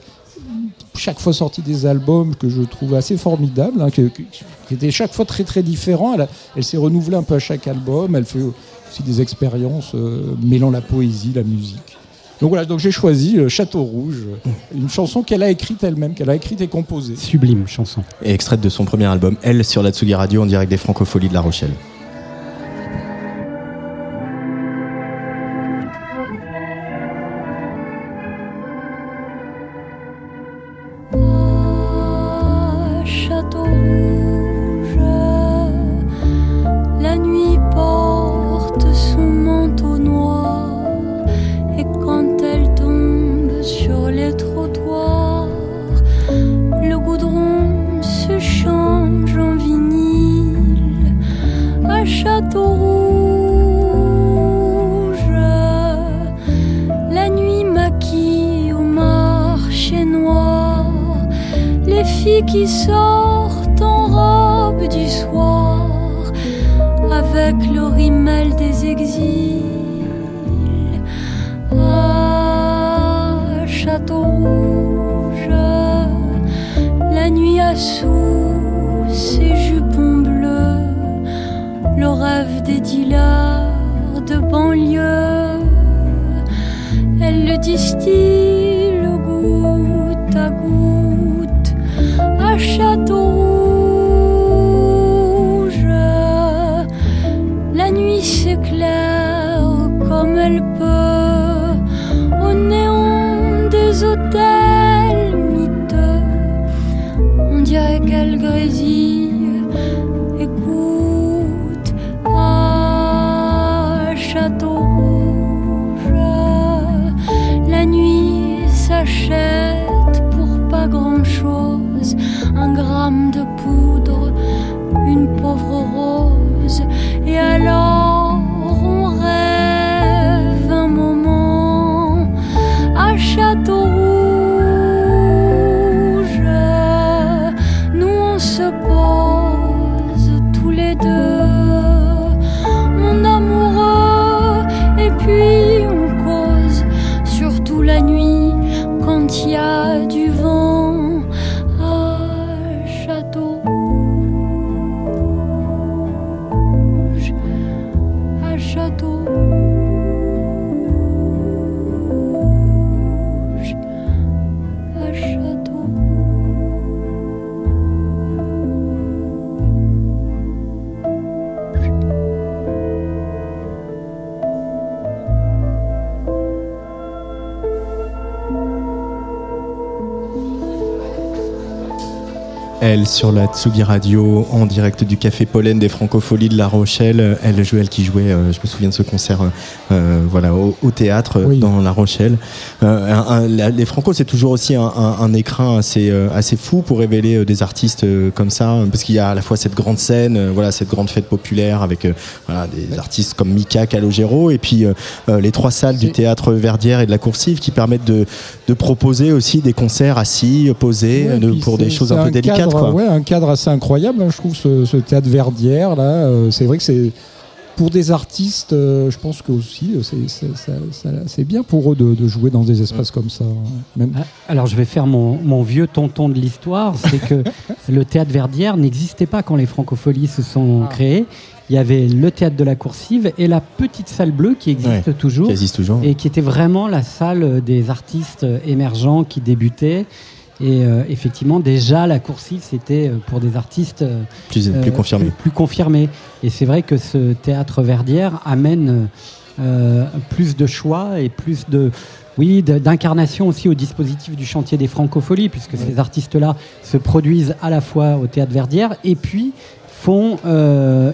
chaque fois sorti des albums que je trouve assez formidables, hein, qui étaient chaque fois très très différents. Elle, a- elle s'est renouvelée un peu à chaque album. Elle fait aussi des expériences euh, mêlant la poésie, la musique. Donc voilà, donc j'ai choisi euh, Château Rouge, une chanson qu'elle a écrite elle-même, qu'elle a écrite et composée. Sublime chanson. Et extraite de son premier album, Elle, sur la Tsugi Radio, en direct des Francopholies de La Rochelle. Sur la Tsugi Radio en direct du Café Pollen des Francopholies de La Rochelle. Elle, elle qui jouait, euh, je me souviens de ce concert, euh, euh, voilà, au, théâtre dans La Rochelle. les Franco, c'est toujours aussi un, écrin assez, assez fou pour révéler des artistes comme ça, parce qu'il y a à la fois cette grande scène, voilà, cette grande fête populaire avec voilà, des artistes comme Mika, Calogero, et puis les trois salles du théâtre Verdière et de la Coursive qui permettent de, de proposer aussi des concerts assis, posés, pour des choses un peu délicates ouais, un cadre assez incroyable, hein, je trouve, ce, théâtre Verdière. là. Euh, c'est vrai que c'est. Pour des artistes, euh, je pense que aussi euh, c'est bien pour eux de, jouer dans des espaces comme ça. Hein, même. Ah, alors je vais faire mon, vieux tonton de l'histoire, c'est que le théâtre Verdière n'existait pas quand les francopholies se sont ah. créées il y avait le théâtre de la Coursive et la petite salle bleue qui existe, toujours, qui existe toujours, et qui était vraiment la salle des artistes émergents qui débutaient et euh, effectivement, déjà, la coursive, c'était euh, pour des artistes euh, plus, confirmés. Plus, confirmés. Et c'est vrai que ce théâtre Verdière amène plus de choix et plus de, oui, d'incarnation aussi au dispositif du chantier des francopholies, puisque ces artistes-là se produisent à la fois au théâtre Verdière et puis font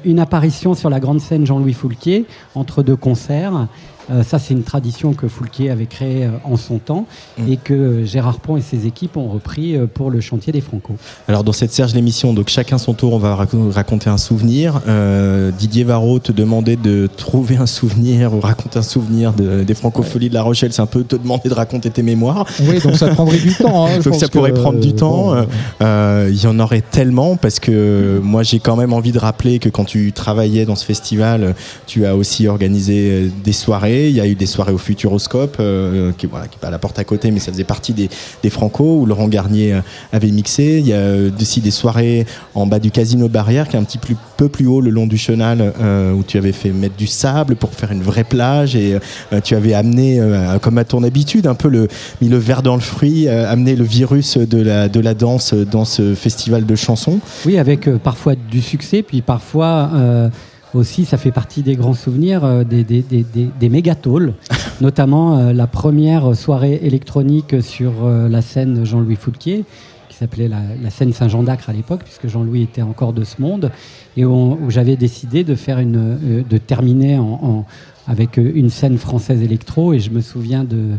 une apparition sur la grande scène Jean-Louis Foulquier entre deux concerts. Euh, ça, c'est une tradition que Foulquier avait créée euh, en son temps mm. et que euh, Gérard Pont et ses équipes ont repris pour le chantier des Franco. Alors, dans cette Serge l'émission, donc chacun son tour, on va raconter un souvenir. Didier Varro te demandait de trouver un souvenir ou raconter un souvenir des Francopholies de La Rochelle. C'est un peu te demander de raconter tes mémoires. Oui, donc ça prendrait du temps. Hein, donc ça pourrait prendre du temps. Il y en aurait tellement parce que moi, j'ai quand même envie de rappeler que quand tu travaillais dans ce festival, tu as aussi organisé des soirées il y a eu des soirées au Futuroscope, euh, qui, voilà, pas à la porte à côté, mais ça faisait partie des, des Franco, où Laurent Garnier euh, avait mixé. Il y a euh, aussi des soirées en bas du Casino Barrière, qui est un petit peu plus haut le long du chenal, où tu avais fait mettre du sable pour faire une vraie plage. Et tu avais amené, comme à ton habitude, un peu le, mis le verre dans le fruit, amené le virus de la, de la danse dans ce festival de chansons. Oui, avec parfois du succès, puis parfois aussi, ça fait partie des grands souvenirs euh, des, des, des, des notamment euh, la première soirée électronique sur euh, la scène Jean-Louis Foulquier, qui s'appelait la, scène Saint-Jean d'Acre à l'époque, puisque Jean-Louis était encore de ce monde, et où, j'avais décidé de, faire une, de terminer en, avec une scène française électro, et je me souviens de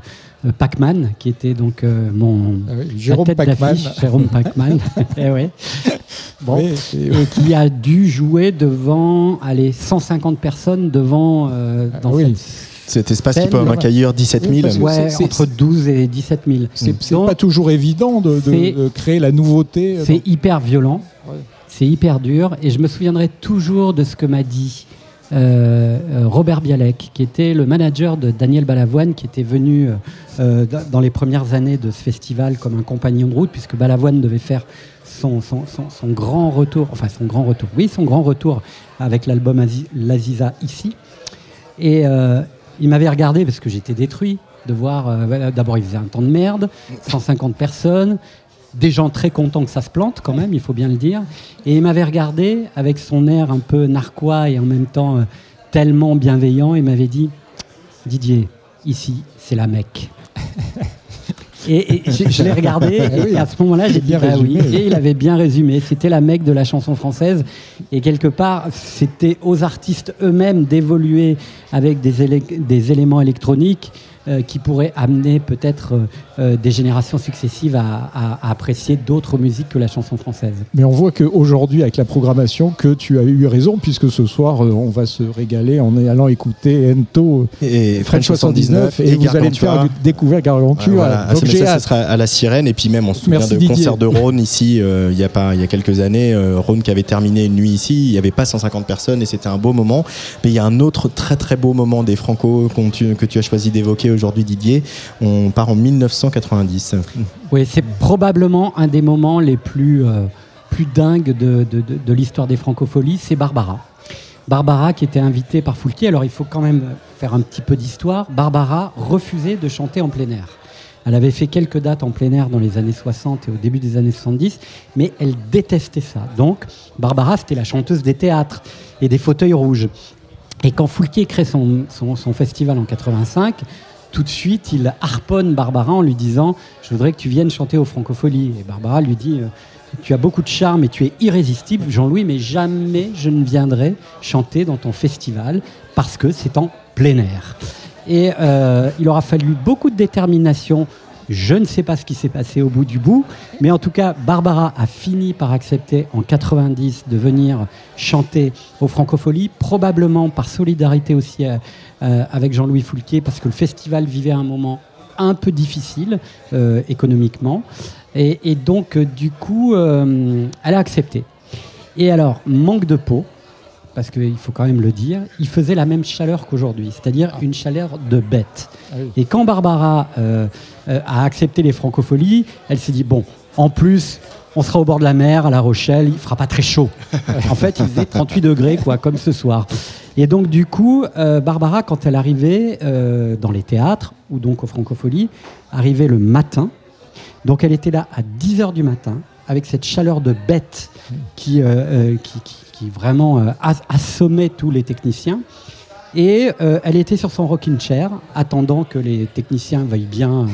Pac-Man, qui était donc mon ah Jérôme Pac-Man. Jérôme Pac-Man. eh ouais. Bon, qui a dû jouer devant allez, 150 personnes devant euh, dans cet espace qui peut accueillir 17 000. Ouais, entre 12 et 17 000. C'est pas toujours évident de, créer la nouveauté. Euh, c'est hyper violent, c'est hyper dur, et je me souviendrai toujours de ce que m'a dit euh, Robert Bialek, qui était le manager de Daniel Balavoine, qui était venu dans les premières années de ce festival comme un compagnon de route, puisque Balavoine devait faire son, son, grand retour, enfin son grand retour, oui, son grand retour avec l'album L'Aziza ici. Et euh, il m'avait regardé parce que j'étais détruit de voir. Euh, d'abord, il faisait un temps de merde, 150 personnes, des gens très contents que ça se plante quand même, il faut bien le dire. Et il m'avait regardé avec son air un peu narquois et en même temps euh, tellement bienveillant. Il m'avait dit Didier, ici, c'est la Mecque. Et, je, l'ai regardé, et à ce moment-là, j'ai dit bah oui. Et il avait bien résumé. C'était la mec de la chanson française. Et quelque part, c'était aux artistes eux-mêmes d'évoluer avec des, des éléments électroniques euh, qui pourrait amener peut-être euh, euh, des générations successives à, apprécier d'autres musiques que la chanson française. Mais on voit qu'aujourd'hui, avec la programmation, que tu as eu raison, puisque ce soir, on va se régaler en allant écouter Ento et French 79, et, vous allez faire découvrir Gargantua. Voilà, ah, ça, sera à la Sirène, et puis même on se souvient de concert de Rhône ici, il y a pas, il y a quelques années, Rhône qui avait terminé une nuit ici, il n'y avait pas 150 personnes et c'était un beau moment. Mais il y a un autre très très beau moment des Franco que tu as choisi d'évoquer aujourd'hui Didier. On part en 1990. Oui, c'est probablement un des moments les plus, euh, plus dingues de, de, l'histoire des francopholies, c'est Barbara. Barbara qui était invitée par Foulquier, alors il faut quand même faire un petit peu d'histoire. Barbara refusait de chanter en plein air. Elle avait fait quelques dates en plein air dans les années 60 et au début des années 70, mais elle détestait ça. Donc, Barbara, c'était la chanteuse des théâtres et des fauteuils rouges. Et quand Foulquier crée son, son, son festival en 85, tout de suite, il harponne Barbara en lui disant Je voudrais que tu viennes chanter aux Francopholies. Et Barbara lui dit tu as beaucoup de charme et tu es irrésistible, Jean-Louis, mais jamais je ne viendrai chanter dans ton festival parce que c'est en plein air. Et euh, il aura fallu beaucoup de détermination. Je ne sais pas ce qui s'est passé au bout du bout, mais en tout cas, Barbara a fini par accepter en 90 de venir chanter au Francofolie, probablement par solidarité aussi euh, euh, avec Jean-Louis Foulquier, parce que le festival vivait un moment un peu difficile euh, économiquement. Et, donc, du coup, elle a accepté. Et alors, manque de peau, parce qu'il faut quand même le dire, il faisait la même chaleur qu'aujourd'hui, c'est-à-dire une chaleur de bête. Et quand Barbara euh, euh, a accepté les francopholies, elle s'est dit, bon, en plus, on sera au bord de la mer, à La Rochelle, il fera pas très chaud. en fait, il faisait 38 degrés, quoi, comme ce soir. Et donc, du coup, euh, Barbara, quand elle arrivait euh, dans les théâtres, ou donc aux francopholies, arrivait le matin. Donc, elle était là à 10 heures du matin, avec cette chaleur de bête qui, euh, euh, qui, qui- vraiment euh, as- assommait tous les techniciens. Et elle était sur son rocking chair, attendant que les techniciens veuillent bien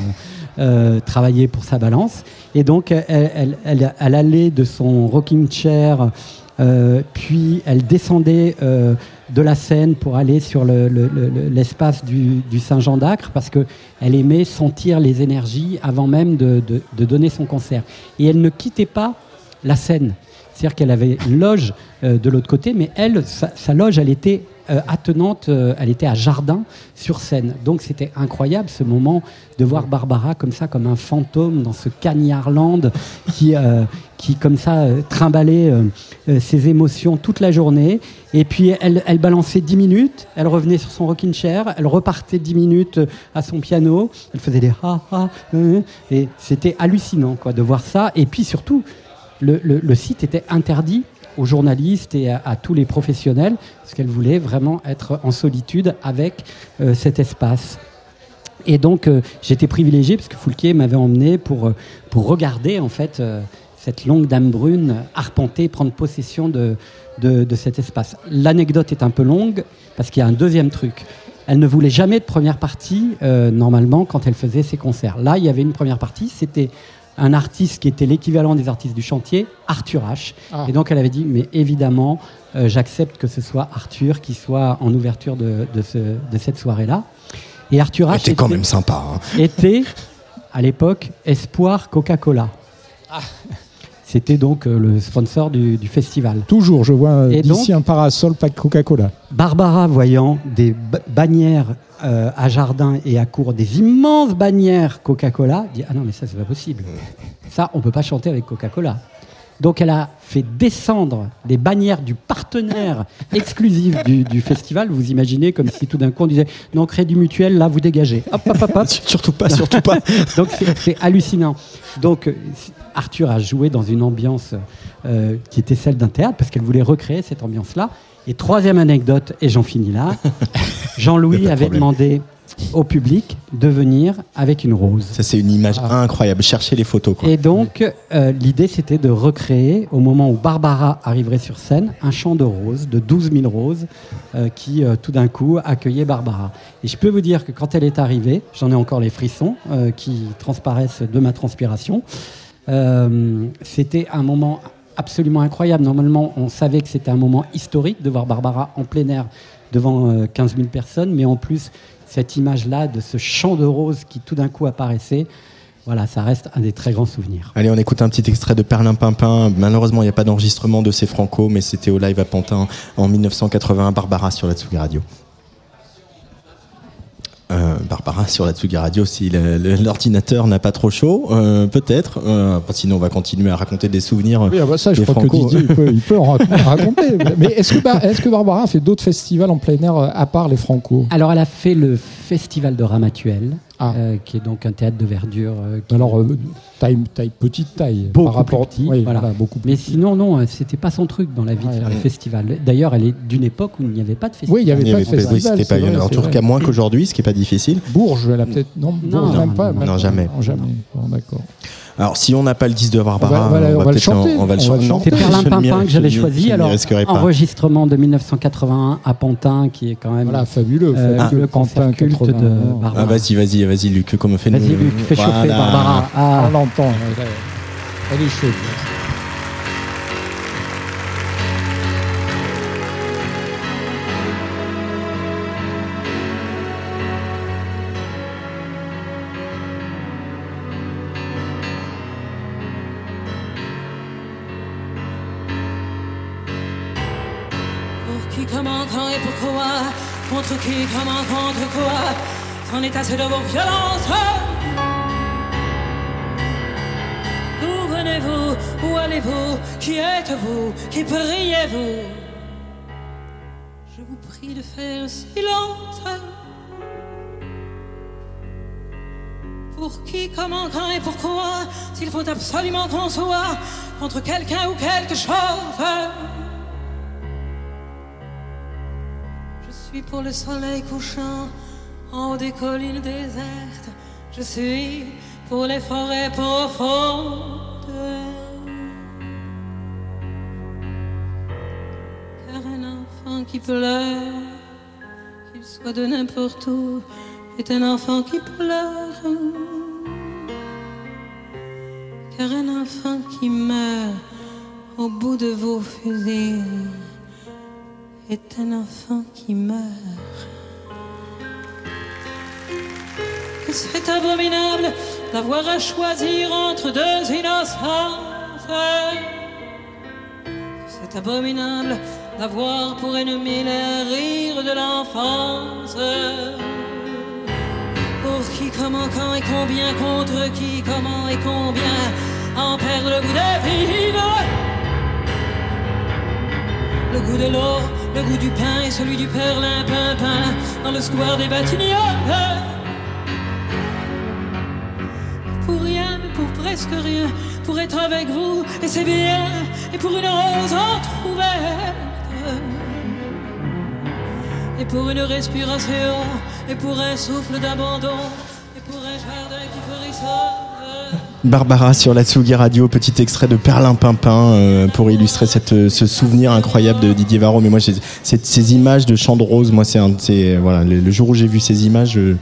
travailler pour sa balance. Et donc, elle- elle- elle allait de son rocking chair, euh, puis elle descendait euh, de la scène pour aller sur le- le- le- l'espace du, Saint-Jean d'Acre, parce qu'elle aimait sentir les énergies avant même de, donner son concert. Et elle ne quittait pas la scène. C'est-à-dire qu'elle avait une loge euh, de l'autre côté, mais elle, sa, sa loge, elle était euh, attenante, euh, elle était à Jardin sur scène. Donc c'était incroyable ce moment de voir Barbara comme ça, comme un fantôme dans ce cagnardland qui, euh, qui comme ça trimballait ses émotions toute la journée. Et puis elle, elle balançait 10 minutes, elle revenait sur son rocking chair, elle repartait 10 minutes à son piano, elle faisait des ha ha, et c'était hallucinant quoi de voir ça. Et puis surtout, le site était interdit aux journalistes et à, tous les professionnels, parce qu'elle voulait vraiment être en solitude avec euh, cet espace. Et donc, euh, j'étais privilégié, parce que Foulquier m'avait emmené pour, euh, pour regarder, en fait, cette longue dame brune arpenter, prendre possession de, de, cet espace. L'anecdote est un peu longue, parce qu'il y a un deuxième truc. Elle ne voulait jamais de première partie, normalement, quand elle faisait ses concerts. Là, il y avait une première partie, c'était un artiste qui était l'équivalent des artistes du chantier, Arthur H. Ah. Et donc elle avait dit, mais évidemment, euh, j'accepte que ce soit Arthur qui soit en ouverture de, de, ce- de cette soirée-là. Et Arthur H C'était quand était- même sympa. hein. était, à l'époque, Espoir Coca-Cola. Ah. C'était donc euh, le sponsor du, du festival. Toujours, je vois euh, donc un parasol, pas de Coca-Cola. Barbara, voyant des ba- bannières euh, à jardin et à cour, des immenses bannières Coca-Cola, dit Ah non, mais ça, c'est pas possible. Ça, on peut pas chanter avec Coca-Cola. Donc, elle a fait descendre les bannières du partenaire exclusif du, du festival. Vous imaginez comme si tout d'un coup on disait Non, Crédit Mutuel, là, vous dégagez. Hop, hop, hop, hop. Surtout pas, surtout pas. Donc c'est- hallucinant. Donc euh, Arthur a joué dans une ambiance euh, qui était celle d'un théâtre parce qu'elle voulait recréer cette ambiance-là. Et troisième anecdote, et j'en finis là, Jean-Louis avait problème. demandé au public de venir avec une rose. Ça, c'est une image incroyable. Cherchez les photos. Quoi. Et donc, euh, l'idée, c'était de recréer, au moment où Barbara arriverait sur scène, un champ de roses, de 12 000 roses, euh, qui, euh, tout d'un coup, accueillait Barbara. Et je peux vous dire que quand elle est arrivée, j'en ai encore les frissons qui transparaissent de ma transpiration, c'était un moment absolument incroyable. Normalement, on savait que c'était un moment historique de voir Barbara en plein air devant euh, 15 000 personnes, mais en plus, cette image-là de ce champ de roses qui tout d'un coup apparaissait, voilà, ça reste un des très grands souvenirs. Allez, on écoute un petit extrait de Perlin Pimpin. Malheureusement, il n'y a pas d'enregistrement de ces Franco, mais c'était au live à Pantin en 1981. Barbara sur la Tsugi Radio. Euh, Barbara sur la Tsugi Radio, si l'ordinateur n'a pas trop chaud, euh, peut-être. Euh, sinon, on va continuer à raconter des souvenirs. Oui, ah bah ça, je crois que. Didier, il peut, il peut en rac- raconter. Mais est-ce que, que Barbara a fait d'autres festivals en plein air euh, à part les Franco? Alors, elle a fait le Festival de Ramatuel, Ah. euh, qui est donc un théâtre de verdure. euh, qui- Alors, euh, taille, taille, petite taille. Beaucoup par rapport, plus petit, oui, voilà. beaucoup plus Mais petit. sinon, non, c'était pas son truc dans la vie de Ouais. faire les festivals. D'ailleurs, elle est d'une époque où il n'y avait pas de festival. Oui, il y avait Il y pas avait- de oui, festival. c'était pas, vrai, en c'est tout vrai. cas moins qu'aujourd'hui, ce qui est pas difficile. Bourges, elle a peut-être. Non, Non, Bourges, non, même pas. non, jamais. Non, jamais. Bon, d'accord. Alors, si on n'a pas le 10 de Barbara, On va- voilà, on va le peut-être chanter. on va le On va chanter. C'est que j'avais choisi. Alors, enregistrement de 1981 à Pantin, qui est quand même Voilà, fabuleux. euh, fabuleux. le concert Pantin, culte 80. de Ah, Barbara. vas-y, vas-y, vas-y, Luc, comment fait Vas-y, Luc, fais chauffer Barbara. Ah. On l'entend. Elle est chaude. Faire silence Pour qui, comment, quand et pourquoi S'il faut absolument qu'on soit contre quelqu'un ou quelque chose. Je suis pour le soleil couchant en haut des collines désertes. Je suis pour les forêts profondes. Car un enfant qui pleure, soit de n'importe où, est un enfant qui pleure. Car un enfant qui meurt au bout de vos fusils est un enfant qui meurt. Que c'est abominable d'avoir à choisir entre deux innocences. C'est abominable d'avoir pour ennemi les rires de l'enfance. Pour qui, comment, quand et combien, contre qui, comment et combien, en perdre le goût de vivre. Le goût de l'eau, le goût du pain et celui du perlimpinpin dans le square des Batignolles. Pour rien, mais pour presque rien, pour être avec vous, et c'est bien, et pour une rose entrouverte. Et pour une respiration, et pour un souffle d'abandon, et pour un jardin qui frissonne. Barbara sur la Tsugi Radio, petit extrait de Perlin Pimpin euh, pour illustrer cette, ce souvenir incroyable de Didier Varro. Mais moi, j'ai- ces, images de chant de rose, moi, c'est c'est voilà, le, jour où j'ai vu ces images, euh,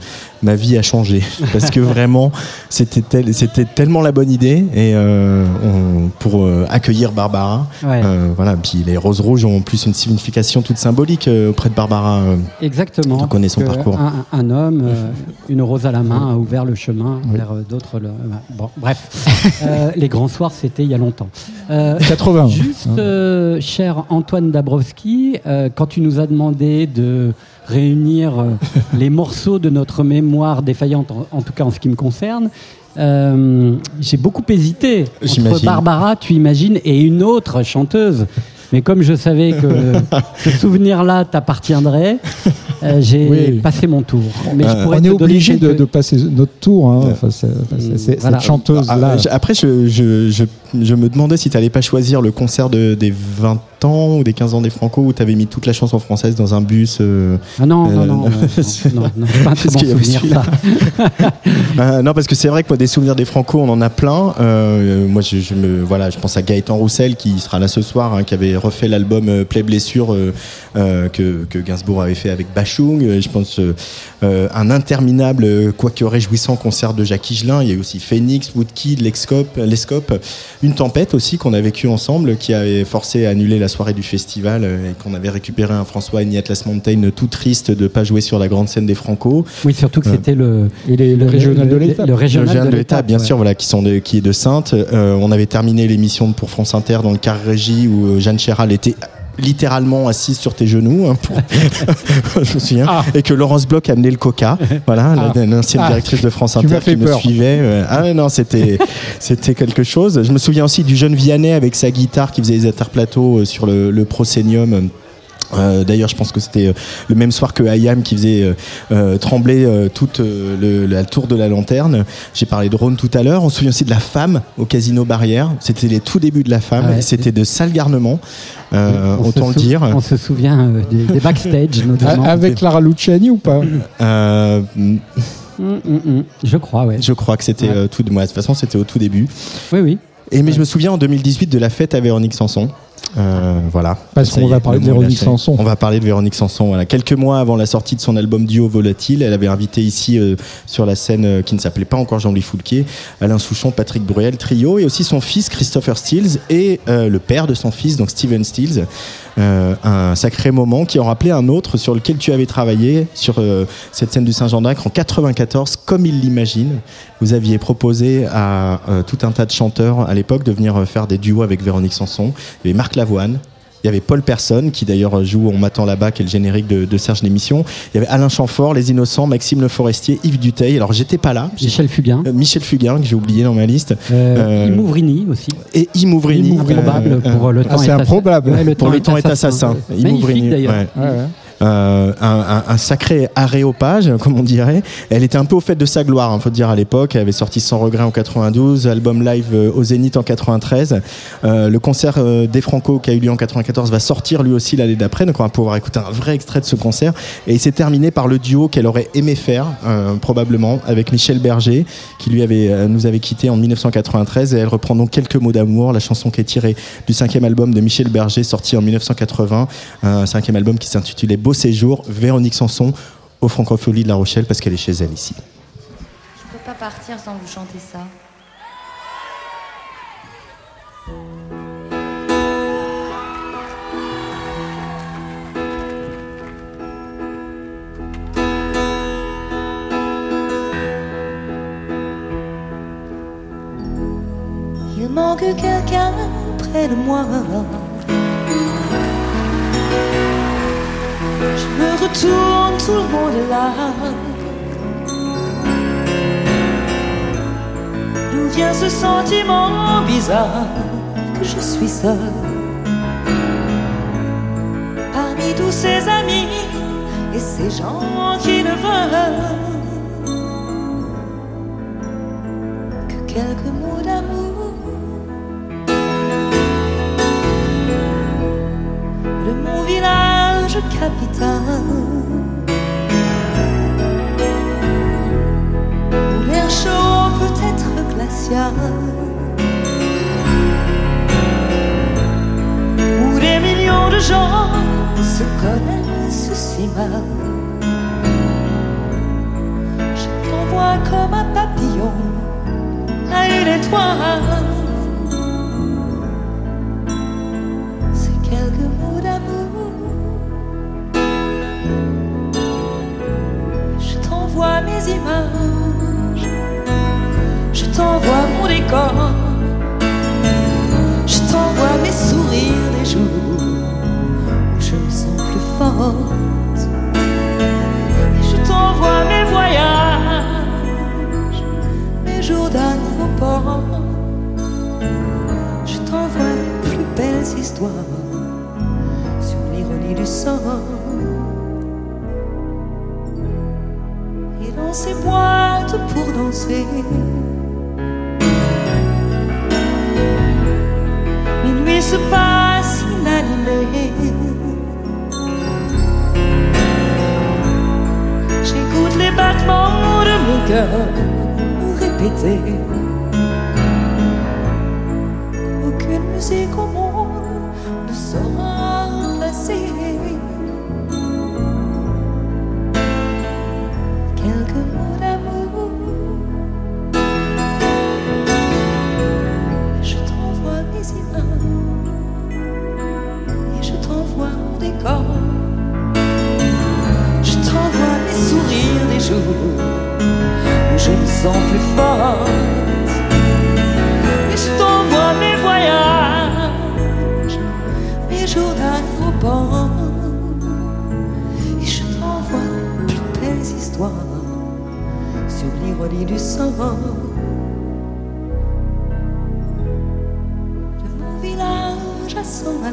ma vie a changé parce que vraiment, c'était tel- c'était tellement la bonne idée et euh, on- pour euh, accueillir Barbara. Ouais. euh, voilà, puis les roses rouges ont en plus une signification toute symbolique auprès de Barbara. Exactement. On connaît son parcours. Un, un homme, une rose à la main, a ouvert le chemin vers d'autres. le- Bon, bref, les grands soirs, c'était il y a longtemps. Euh, 80. Juste, euh, cher Antoine Dabrowski, quand tu nous as demandé de réunir euh, les morceaux de notre mémoire défaillante, en, en tout cas en ce qui me concerne, euh, j'ai beaucoup hésité entre. Barbara, tu imagines, et une autre chanteuse. Mais comme je savais que ce souvenir-là t'appartiendrait, euh, j'ai Oui. passé mon tour. Mais je Euh, pourrais On est obligé de, passer notre tour. Hein. Enfin, enfin, Voilà. Cette chanteuse-là. Après, je, je, je, je me demandais si tu n'allais pas choisir le concert de, des 20 ans ou des 15 ans des Franco où tu avais mis toute la chanson française dans un bus. euh, Ah non, non, Euh, non, non. non, non, pas un très bon souvenir, ça. Euh, non, parce que c'est vrai que moi, des souvenirs des Franco, on en a plein. Euh, moi, je, je me, voilà, je pense à Gaëtan Roussel qui sera là ce soir, hein, qui avait refait l'album euh, Play Blessure euh, euh, que, que Gainsbourg avait fait avec Bachung. Euh, Je pense euh, euh, un interminable, euh, quoique réjouissant concert de Jacques Higelin. Il y a eu aussi Phoenix, Woodkid, Lescope, Lescope. Une tempête aussi qu'on a vécu ensemble, qui avait forcé à annuler la soirée du festival euh, et qu'on avait récupéré un François Agni Atlas Mountain tout triste de pas jouer sur la grande scène des Franco. Oui, surtout que Euh, c'était le, régional de l'État. Le régional, Le régional de l'État, bien ouais. sûr, voilà, qui sont de, qui est de Sainte. Euh, on avait terminé l'émission pour France Inter dans le car régie où Jeanne Chéral était littéralement assise sur tes genoux, hein, pour- je me souviens, Ah. et que Laurence Bloch amenait le coca, voilà, Ah. la- l'ancienne Ah. directrice de France Inter qui me suivait. euh, ah non, c'était c'était quelque chose. Je me souviens aussi du jeune Vianney avec sa guitare qui faisait les interplateaux euh, sur le, le Proscenium. Euh, D'ailleurs, je pense que c'était euh, le même soir que Ayam qui faisait euh, euh, trembler euh, toute euh, le- la tour de la lanterne. J'ai parlé de Rhône tout à l'heure. On se souvient aussi de la femme au Casino Barrière. C'était les tout débuts de la femme. Ouais. et C'était de sales garnements, euh, autant le dire. On se souvient euh, des, des backstage, notamment. Avec Clara Luciani ou pas Euh, Hum, hum, hum. Je crois, ouais. je crois que c'était Ouais. euh, tout. moi, de toute façon, c'était au tout début. Oui, oui. Et mais je me souviens en 2018 de la fête à Véronique Sanson. Euh, voilà. Parce qu'on va parler le de Véronique. Sanson. On va parler de Véronique Sanson. Voilà. Quelques mois avant la sortie de son album Duo Volatile, elle avait invité ici euh, sur la scène euh, qui ne s'appelait pas encore Jean-Louis Foulquier, Alain Souchon, Patrick Bruel, trio, et aussi son fils Christopher Stills et le père de son fils, donc Steven Stills. Euh, un sacré moment qui en rappelait un autre sur lequel tu avais travaillé sur euh, cette scène du Saint-Jean d'Acre en 94, comme il l'imagine. Vous aviez proposé à euh, tout un tas de chanteurs à l'époque de venir faire des duos avec Véronique Sanson. Avait Marc Lavoine, Il y avait Paul Personne, qui d'ailleurs joue On m'attend là-bas, qui est le générique de, de Serge l'émission. Il y avait Alain Chamfort, Les Innocents, Maxime Le Forestier, Yves Duteil. Alors j'étais pas là. Michel Fugain. Euh, Michel Fugain, que j'ai oublié dans ma liste. Euh, Imouvrini aussi. Et Imouvrini. Improbable pour le Ah, temps c'est est improbable. Ouais, le pour temps le temps est assassin. Magnifique Imouvrini, d'ailleurs. ouais. Ouais, ouais. Euh, un, un- sacré aréopage, comme on dirait. Elle était un peu au fait de sa gloire, il faut dire à l'époque. Elle avait sorti Sans regret en 92, album live euh, au Zénith en 93. Euh, le concert des Franco qui a eu lieu en 94 va sortir lui aussi l'année d'après, donc on va pouvoir écouter un vrai extrait de ce concert. Et il s'est terminé par le duo qu'elle aurait aimé faire, probablement, avec Michel Berger, qui lui avait, nous avait quitté en 1993. Et elle reprend donc quelques mots d'amour, la chanson qui est tirée du cinquième album de Michel Berger, sorti en 1980. Un cinquième album qui s'intitulait Beau séjour. Véronique Sanson au Francophonie de La Rochelle parce qu'elle est chez elle ici. Je peux pas partir sans vous chanter ça. Il manque quelqu'un près de moi. Je me retourne, tout le monde est là. D'où vient ce sentiment bizarre que je suis seule Parmi tous ces amis et ces gens qui ne veulent que quelques mots d'amour de mon village capital où l'air chaud peut être glacial. Où des millions de gens se connaissent si mal. Je t'envoie comme un papillon à une étoile je t'envoie mon décor. Je t'envoie mes sourires des jours où je me sens plus forte. Je t'envoie mes voyages mes jours d'aéroport. Je t'envoie les plus belles histoires sur l'ironie du sort ces boîtes pour danser Minuit se passe inanimé. J'écoute les battements de mon cœur répéter. Aucune musique au monde ne saura remplacer. Je t'envoie mes sourires des jours où je me sens plus forte. Et je t'envoie mes voyages, mes jours d'aéroport. Et je t'envoie plus belles histoires sur l'ironie du sort. de mon village à cent à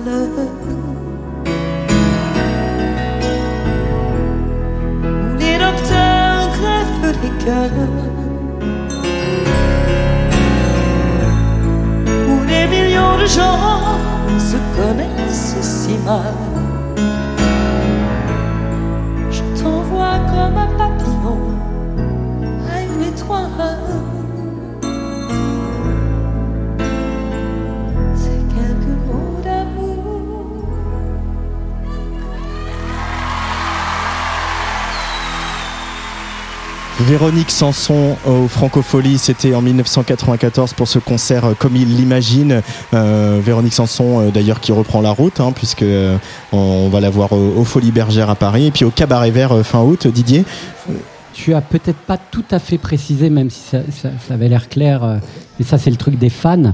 Où des millions de gens se connaissent si mal. Je t'envoie comme un papillon à une étoile. Véronique Sanson au Francofolie, c'était en 1994 pour ce concert euh, comme il l'imagine. Euh, Véronique Sanson, euh, d'ailleurs, qui reprend la route, hein, puisque euh, on, va la voir au, au Folies Bergères à Paris, et puis au Cabaret Vert euh, fin août. Didier, Tu as peut-être pas tout à fait précisé, même si ça, ça- ça avait l'air clair, euh, et ça c'est le truc des fans, euh,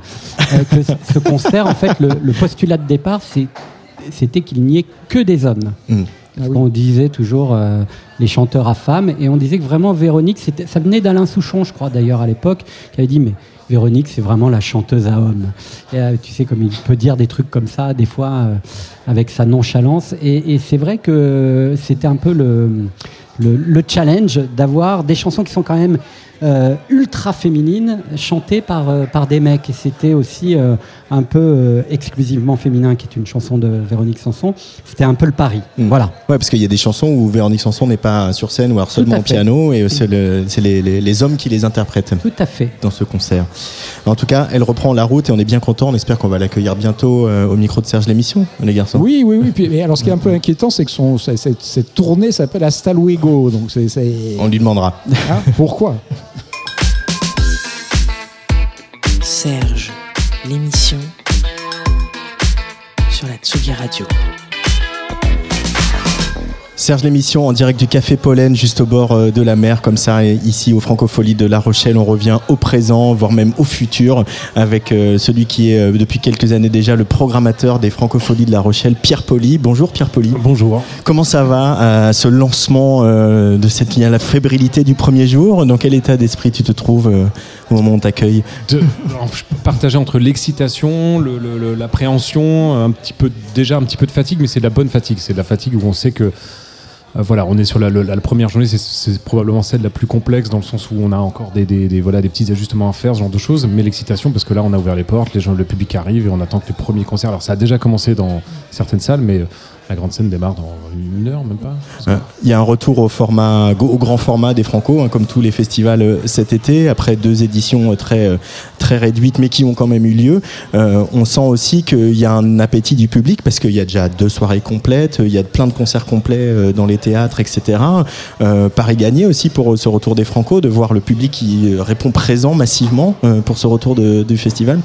que ce- ce concert, en fait, le, le postulat de départ, c'était qu'il n'y ait que des hommes. Ah oui. On disait toujours euh, les chanteurs à femmes, et on disait que vraiment Véronique, ça venait d'Alain Souchon, je crois d'ailleurs à l'époque, qui avait dit mais Véronique, c'est vraiment la chanteuse à hommes. Et, euh, tu sais comme il peut dire des trucs comme ça, des fois euh, avec sa nonchalance. Et, et c'est vrai que c'était un peu le, le, le challenge d'avoir des chansons qui sont quand même euh, ultra féminines, chantées par, euh, par des mecs. Et c'était aussi euh, un peu euh, exclusivement féminin, qui est une chanson de Véronique Sanson. C'était un peu le pari. Mm. Voilà. Ouais, parce qu'il y a des chansons où Véronique Sanson n'est pas sur scène ou alors seulement à au piano et c'est le- c'est les, les- les hommes qui les interprètent Tout à fait. dans ce concert. En tout cas, elle reprend la route et on est bien content. On espère qu'on va l'accueillir bientôt euh, au micro de Serge l'émission, les garçons. Oui, oui, oui. Puis, mais alors, ce qui est un peu inquiétant, c'est que son, cette, cette- tournée s'appelle Hasta Luego. Donc, c'est- On lui demandera. Hein? Pourquoi? Serge, l'émission sur la Tsugi Radio. Serge l'émission en direct du Café Pollen, juste au bord euh, de la mer, comme ça, ici au Francophonie de La Rochelle. On revient au présent, voire même au futur, avec euh, celui qui est euh, depuis quelques années déjà le programmateur des Francopholies de La Rochelle, Pierre Poli. Bonjour Pierre Poli. Bonjour. Comment ça va à ce lancement de cette ligne à la fébrilité du premier jour? Dans quel état d'esprit tu te trouves moment où on je peux partager entre l'excitation, le- le- le- l'appréhension, un petit peu déjà un petit peu de fatigue, mais c'est de la bonne fatigue. C'est de la fatigue où on sait que euh, voilà, on est sur la, première journée, c'est- probablement celle la plus complexe dans le sens où on a encore des, des- voilà, des petits ajustements à faire, ce genre de choses. Mais l'excitation, parce que là, on a ouvert les portes, les gens, le public arrive et on attend que les premiers concerts. Alors, ça a déjà commencé dans certaines salles, mais la grande scène démarre dans une heure, même pas. Il y a un retour au format, au grand format des Franco, hein, comme tous les festivals euh, cet été, après deux éditions euh, très euh, très réduites, mais qui ont quand même eu lieu. Euh, on sent aussi qu'il y a un appétit du public parce qu'il y a déjà deux soirées complètes, il y a plein de concerts complets dans les théâtres, etc. Euh, Paris gagné aussi pour ce retour des Franco, de voir le public qui répond présent massivement pour ce retour de- du festival.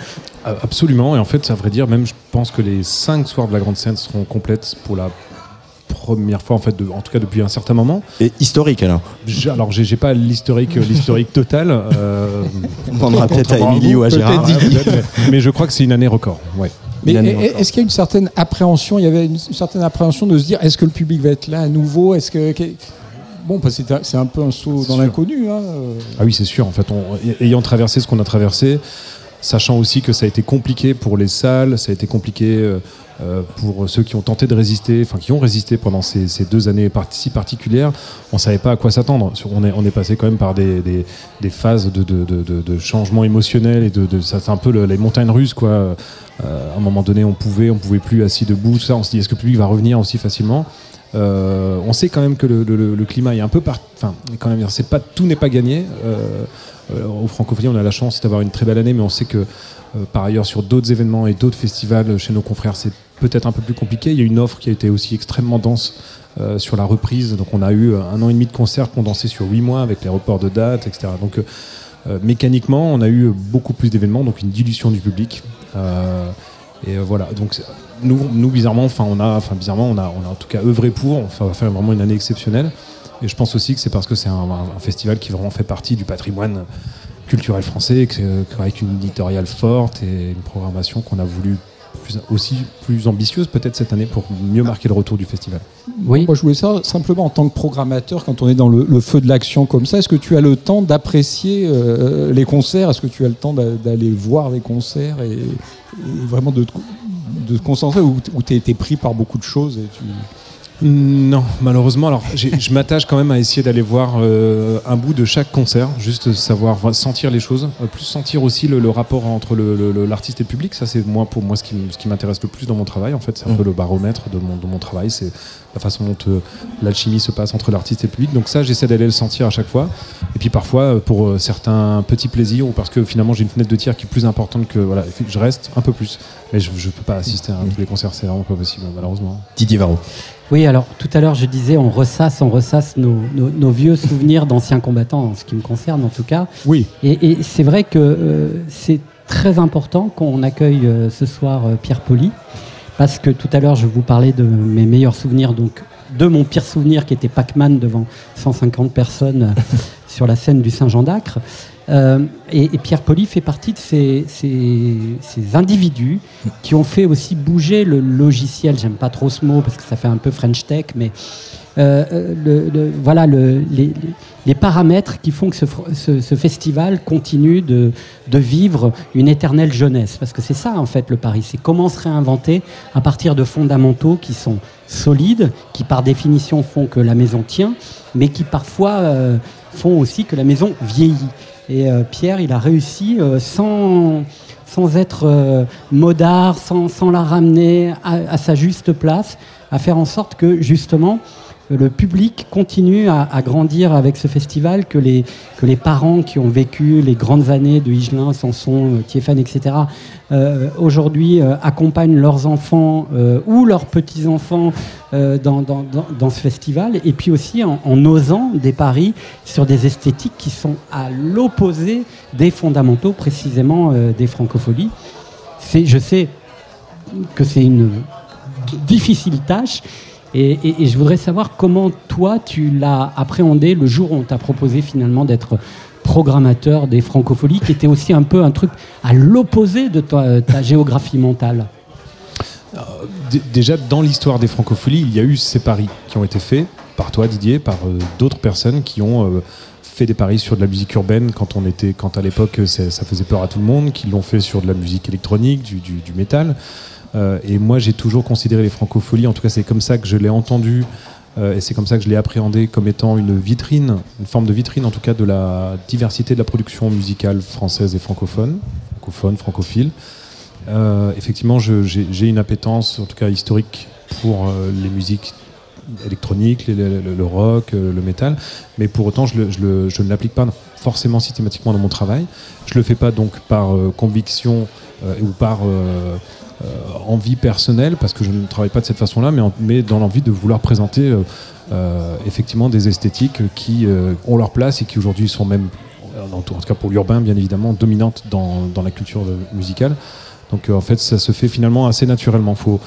Absolument, et en fait, à vrai dire, même je pense que les cinq soirs de la grande scène seront complètes pour la première fois, en fait, de- en tout cas depuis un certain moment. Et historique alors. J'ai- Alors, j'ai j'ai pas l'historique, l'historique total. euh, On demandera peut-être à Émilie ou à Gérard. mais, mais je crois que c'est une année record. Ouais. Mais est est-ce qu'il y a une certaine appréhension Il y avait une certaine appréhension de se dire est-ce que le public va être là à nouveau Est-ce que. Bon, parce que c'est un- c'est un peu un saut C'est dans sûr. l'inconnu. Hein. Ah oui, c'est sûr. En fait, on- ayant traversé ce qu'on a traversé, sachant aussi que ça a été compliqué pour les salles, ça a été compliqué euh, euh, pour ceux qui ont tenté de résister, enfin qui ont résisté pendant ces, deux années si particulières, on savait pas à quoi s'attendre. On est, passé quand même par des, phases de, changement émotionnel et de, ça c'est un peu le- les montagnes russes quoi. Euh, à un moment donné, on pouvait, on pouvait plus assis debout, ça. On se dit est-ce que le public va revenir aussi facilement? Euh, on sait quand même que le, climat est un peu par... Enfin, quand même, c'est pas tout n'est pas gagné. Euh, euh, au Francophonie, on a la chance d'avoir une très belle année, mais on sait que par ailleurs sur d'autres événements et d'autres festivals chez nos confrères, c'est peut-être un peu plus compliqué. Il y a une offre qui a été aussi extrêmement dense sur la reprise. Donc on a eu un an et demi de concerts condensés sur huit mois avec les reports de dates, etc. Donc mécaniquement, on a eu beaucoup plus d'événements, donc une dilution du public. Et euh, voilà, donc nous, bizarrement, enfin on a, enfin bizarrement, on a, on a en tout cas œuvré pour. On va faire vraiment une année exceptionnelle. Et je pense aussi que c'est parce que c'est un, un- festival qui vraiment fait partie du patrimoine culturel français, qu'avec une éditoriale forte et une programmation qu'on a voulu plus, aussi plus ambitieuse peut-être cette année pour mieux marquer le retour du festival. Oui. Moi, je voulais ça simplement en tant que programmateur, quand on est dans le, le feu de l'action comme ça, est-ce que tu as le temps d'apprécier euh, les concerts? Est-ce que tu as le temps d'a- d'aller voir les concerts et, et vraiment de te, de te concentrer ou tu es, pris par beaucoup de choses et tu... Non, malheureusement. Alors, je m'attache quand même à essayer d'aller voir euh, un bout de chaque concert, juste savoir vo- sentir les choses, euh, plus sentir aussi le, le rapport entre l'artiste et le public. Ça, c'est moi pour moi ce qui, m'intéresse le plus dans mon travail. En fait, c'est un Mm. peu le baromètre de mon, de mon travail. C'est la façon dont euh, l'alchimie se passe entre l'artiste et le public. Donc ça, j'essaie d'aller le sentir à chaque fois. Et puis parfois, euh, pour euh, certains petits plaisirs ou parce que finalement j'ai une fenêtre de tir qui est plus importante que voilà, il faut que je reste un peu plus. Mais je, je peux pas assister à tous les concerts, c'est vraiment pas possible malheureusement. Didier Varro. Oui, alors tout à l'heure je disais on ressasse, on ressasse nos, nos- nos vieux souvenirs d'anciens combattants, en ce qui me concerne en tout cas. Oui. Et, et c'est vrai que euh, c'est très important qu'on accueille euh, ce soir euh, Pierre Poli, parce que tout à l'heure je vous parlais de mes meilleurs souvenirs, donc de mon pire souvenir qui était Pac-Man devant 150 personnes sur la scène du Saint-Jean d'Acre. Euh, et, et Pierre Poli fait partie de ces, ces- ces individus qui ont fait aussi bouger le logiciel. J'aime pas trop ce mot parce que ça fait un peu French Tech, mais le, le- voilà le- les, les- paramètres qui font que ce, ce- ce festival continue de, de vivre une éternelle jeunesse. Parce que c'est ça, en fait, le pari. C'est comment se réinventer à partir de fondamentaux qui sont solides, qui par définition font que la maison tient, mais qui parfois euh, font aussi que la maison vieillit. Et euh, Pierre, il a réussi euh, sans, sans être euh, modard, sans, sans la ramener à, à sa juste place, à faire en sorte que justement le public continue à, grandir avec ce festival, que les, que les parents qui ont vécu les grandes années de Higelin, Sanson, euh, Thiéphane, etc., euh, aujourd'hui euh, accompagnent leurs enfants euh, ou leurs petits-enfants euh, dans, dans- dans- ce festival, et puis aussi en, osant des paris sur des esthétiques qui sont à l'opposé des fondamentaux, précisément euh, des francopholies. Je sais que c'est une difficile tâche. Et, je voudrais savoir comment toi tu l'as appréhendé le jour où on t'a proposé finalement d'être programmateur des francopholies, qui était aussi un peu un truc à l'opposé de ta, ta géographie mentale. D- Déjà, dans l'histoire des francopholies, il y a eu ces paris qui ont été faits par toi, Didier, par euh, d'autres personnes qui ont euh, fait des paris sur de la musique urbaine quand on était, quand à l'époque euh, ça faisait peur à tout le monde, qui l'ont fait sur de la musique électronique, du métal. Euh, et moi, j'ai toujours considéré les francopholies, en tout cas, c'est comme ça que je l'ai entendu. euh, et c'est comme ça que je l'ai appréhendé comme étant une vitrine, une forme de vitrine en tout cas de la diversité de la production musicale française et francophone, francophone, francophile. Euh, effectivement, j'ai une appétence, en tout cas historique, pour les musiques électroniques, le, rock, le métal, mais pour autant, je, ne l'applique pas forcément systématiquement dans mon travail. Je le fais pas donc par conviction ou par envie personnelle, parce que je ne travaille pas de cette façon-là, mais, dans l'envie de vouloir présenter euh, euh, effectivement des esthétiques qui euh, ont leur place et qui aujourd'hui sont même, en tout cas pour l'urbain bien évidemment, dominantes dans, la culture euh, musicale. Donc euh, en fait, ça se fait finalement assez naturellement. Faut,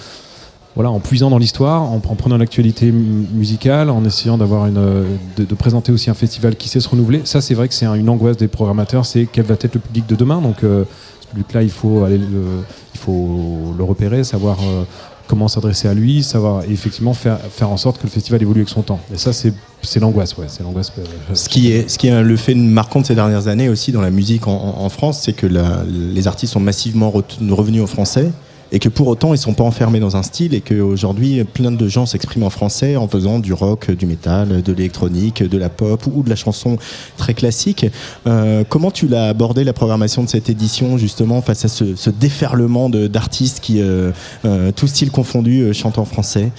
voilà, en puisant dans l'histoire, en, en prenant l'actualité mu- musicale, en essayant d'avoir une, euh, de, présenter aussi un festival qui sait se renouveler. Ça, c'est vrai que c'est un- une angoisse des programmateurs, c'est quel va être le public de demain. Donc euh, ce public-là, il faut aller, le, repérer, savoir euh, comment s'adresser à lui, savoir effectivement faire, en sorte que le festival évolue avec son temps. Et ça, c'est l'angoisse, euh, Ce qui est, le fait marquant de ces dernières années aussi dans la musique en, France, c'est que les artistes sont massivement revenus au français et que pour autant ils sont pas enfermés dans un style et qu'aujourd'hui plein de gens s'expriment en français en faisant du rock, du métal, de l'électronique, de la pop ou de la chanson très classique. Euh, comment tu l'as abordé la programmation de cette édition justement face à ce, ce déferlement d'artistes qui, euh, euh, tous styles confondus, euh, chantent en français?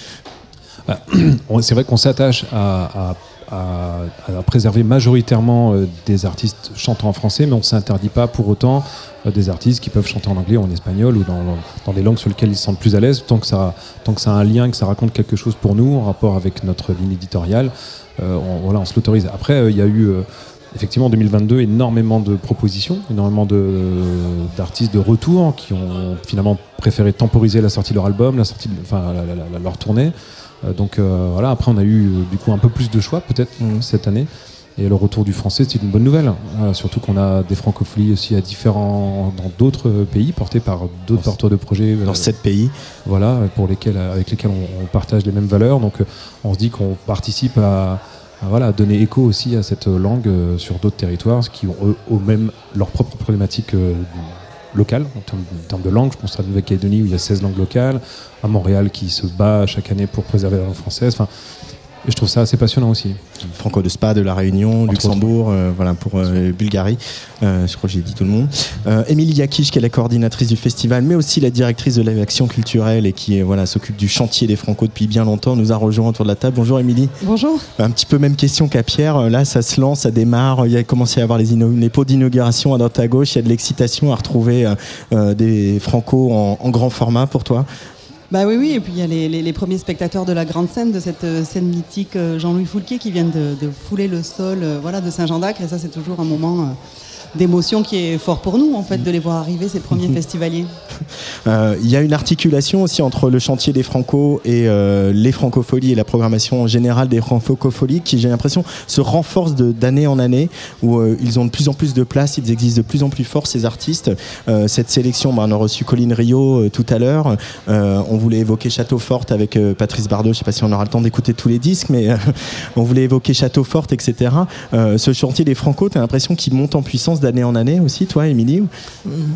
On- C'est vrai qu'on s'attache à- à- à préserver majoritairement euh, des artistes chantant en français, mais on ne s'interdit pas pour autant euh, des artistes qui peuvent chanter en anglais ou en espagnol ou dans, dans des langues sur lesquelles ils se sentent plus à l'aise, tant que ça, tant que ça a un lien, que ça raconte quelque chose pour nous en rapport avec notre ligne éditoriale, euh, on, voilà, on se l'autorise. Après, euh, il y a eu effectivement en 2022 énormément de propositions, énormément d'artistes de, retour qui ont finalement préféré temporiser la sortie de leur album, la sortie de- enfin, la- la- la- leur tournée. Euh, donc euh, voilà, après on a eu euh, du coup un peu plus de choix peut-être Mhm. cette année. Et le retour du français, c'est une bonne nouvelle. Euh, surtout qu'on a des francopholies aussi à différents, dans d'autres pays, portés par d'autres porteurs de projets. dans sept pays voilà, pour lesquels, avec lesquels on, on partage les mêmes valeurs. Donc on se dit qu'on participe à, à, voilà, donner écho aussi à cette langue euh, sur d'autres territoires qui ont eux, eux-mêmes leurs propres problématiques euh, locales en termes, de langue. Je pense à la Nouvelle-Calédonie où il y a 16 langues locales, à Montréal qui se bat chaque année pour préserver la langue française. Et je trouve ça assez passionnant aussi. Franco de Spa, de La Réunion, Entre Luxembourg, euh, voilà pour euh, Bulgarie. Euh, je crois que j'ai dit tout le monde. Euh, Émilie Yakish, qui est la coordinatrice du festival, mais aussi la directrice de l'action culturelle et qui voilà s'occupe du chantier des Franco depuis bien longtemps, nous a rejoint autour de la table. Bonjour Émilie. Bonjour. Un petit peu même question qu'à Pierre. Là, ça se lance, ça démarre. Il y a commencé à avoir les, les pots d'inauguration à droite à gauche. Il y a de l'excitation à retrouver des Franco en, en grand format pour toi. Bah oui, oui, et puis il y a les, premiers spectateurs de la grande scène, de cette euh, scène mythique euh, Jean-Louis Foulquier qui viennent de, fouler le sol euh, voilà, de Saint-Jean d'Acre, et ça c'est toujours un moment d'émotion qui est fort pour nous, en fait, de les voir arriver, ces premiers festivaliers. Euh, Il y a une articulation aussi entre le chantier des Franco et euh, les Francopholies et la programmation générale des Francopholies qui, j'ai l'impression, se renforce d'année en année, où euh, ils ont de plus en plus de place, ils existent de plus en plus fort, ces artistes. Cette sélection, bah, on a reçu Colline Rio tout à l'heure. On voulait évoquer Château Forte avec Patrice Bardot. Je sais pas si on aura le temps d'écouter tous les disques, mais on voulait évoquer Château Forte, etc. Ce chantier des Franco, tu as l'impression qu'il monte en puissance d'année en année aussi, toi, Émilie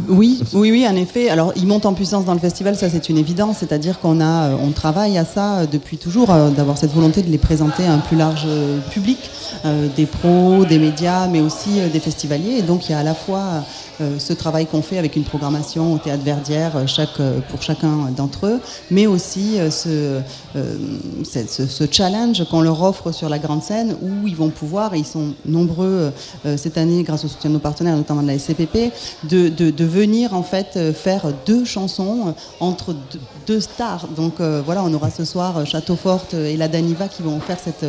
Oui, oui, oui, en effet. Alors, il monte en puissance dans le festival, ça c'est une évidence. C'est-à-dire qu'on a, euh, on travaille à ça euh, depuis toujours, euh, d'avoir cette volonté de les présenter à un plus large euh, public, euh, des pros, des médias, mais aussi euh, des festivaliers. Et donc, il y a à la fois euh, ce travail qu'on fait avec une programmation au théâtre Verdière euh, chaque, euh, pour chacun d'entre eux, mais aussi euh, ce, euh, ce, ce challenge qu'on leur offre sur la grande scène où ils vont pouvoir, et ils sont nombreux euh, cette année grâce au soutien de nos partenaires, notamment de la SCPP, de, venir en fait euh, faire deux chansons euh, entre deux, stars. Donc euh, voilà, on aura ce soir Château Forte et la Daniva qui vont faire cette,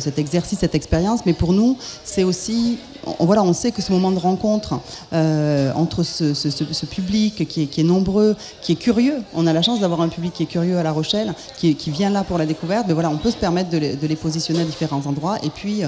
cet exercice, cette expérience. Mais pour nous, c'est aussi on, voilà, on sait que ce moment de rencontre entre ce, public qui est, nombreux, qui est curieux, on a la chance d'avoir un public qui est curieux à La Rochelle, qui, vient là pour la découverte, mais voilà, on peut se permettre de les, positionner à différents endroits. Et puis,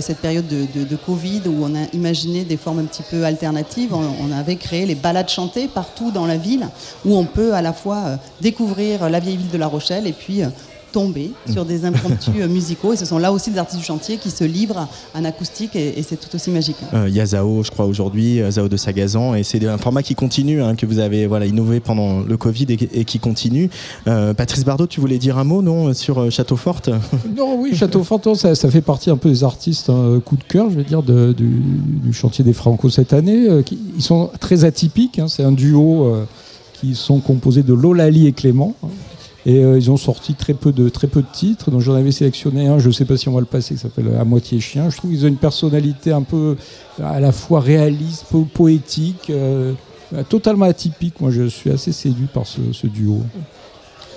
cette période de, de- de Covid où on a imaginé des formes un petit peu alternatives, on, on avait créé les balades chantées partout dans la ville, où on peut à la fois euh, découvrir la vieille ville de La Rochelle et puis euh, tomber sur des impromptus euh, musicaux. Et ce sont là aussi des artistes du chantier qui se livrent en acoustique et, et c'est tout aussi magique. Euh, Il y a Zao, je crois, aujourd'hui, euh, Zao de Sagazan, et c'est un format qui continue, hein, que vous avez voilà, innové pendant le Covid et, et qui continue. Euh, Patrice Bardot, tu voulais dire un mot, non, sur euh, Château Forte? Non, oui, Château Fantôme, ça, ça fait partie un peu des artistes hein, coup de cœur, je vais dire, de- du, du chantier des Franco cette année. euh, qui- ils sont très atypiques. hein, c'est un duo euh, qui sont composés de Lolali et Clément. Et euh, ils ont sorti très peu de très peu de titres. Donc j'en avais sélectionné un. Je ne sais pas si on va le passer. Qui s'appelle À moitié chien. Je trouve qu'ils ont une personnalité un peu à la fois réaliste, po- poétique, euh, totalement atypique. Moi, je suis assez séduit par ce, ce duo.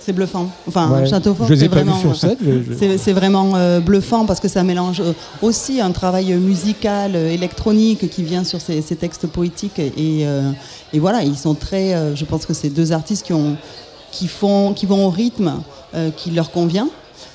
C'est bluffant. Enfin, Ouais. Château Fort, Je les ai c'est vraiment, sur scène, je- vraiment euh, bluffant parce que ça mélange euh, aussi un travail musical, euh, électronique qui vient sur ces, ces textes poétiques et, euh, et voilà, ils sont très. euh, je pense que c'est deux artistes qui ont, qui font, qui vont au rythme euh, qui leur convient.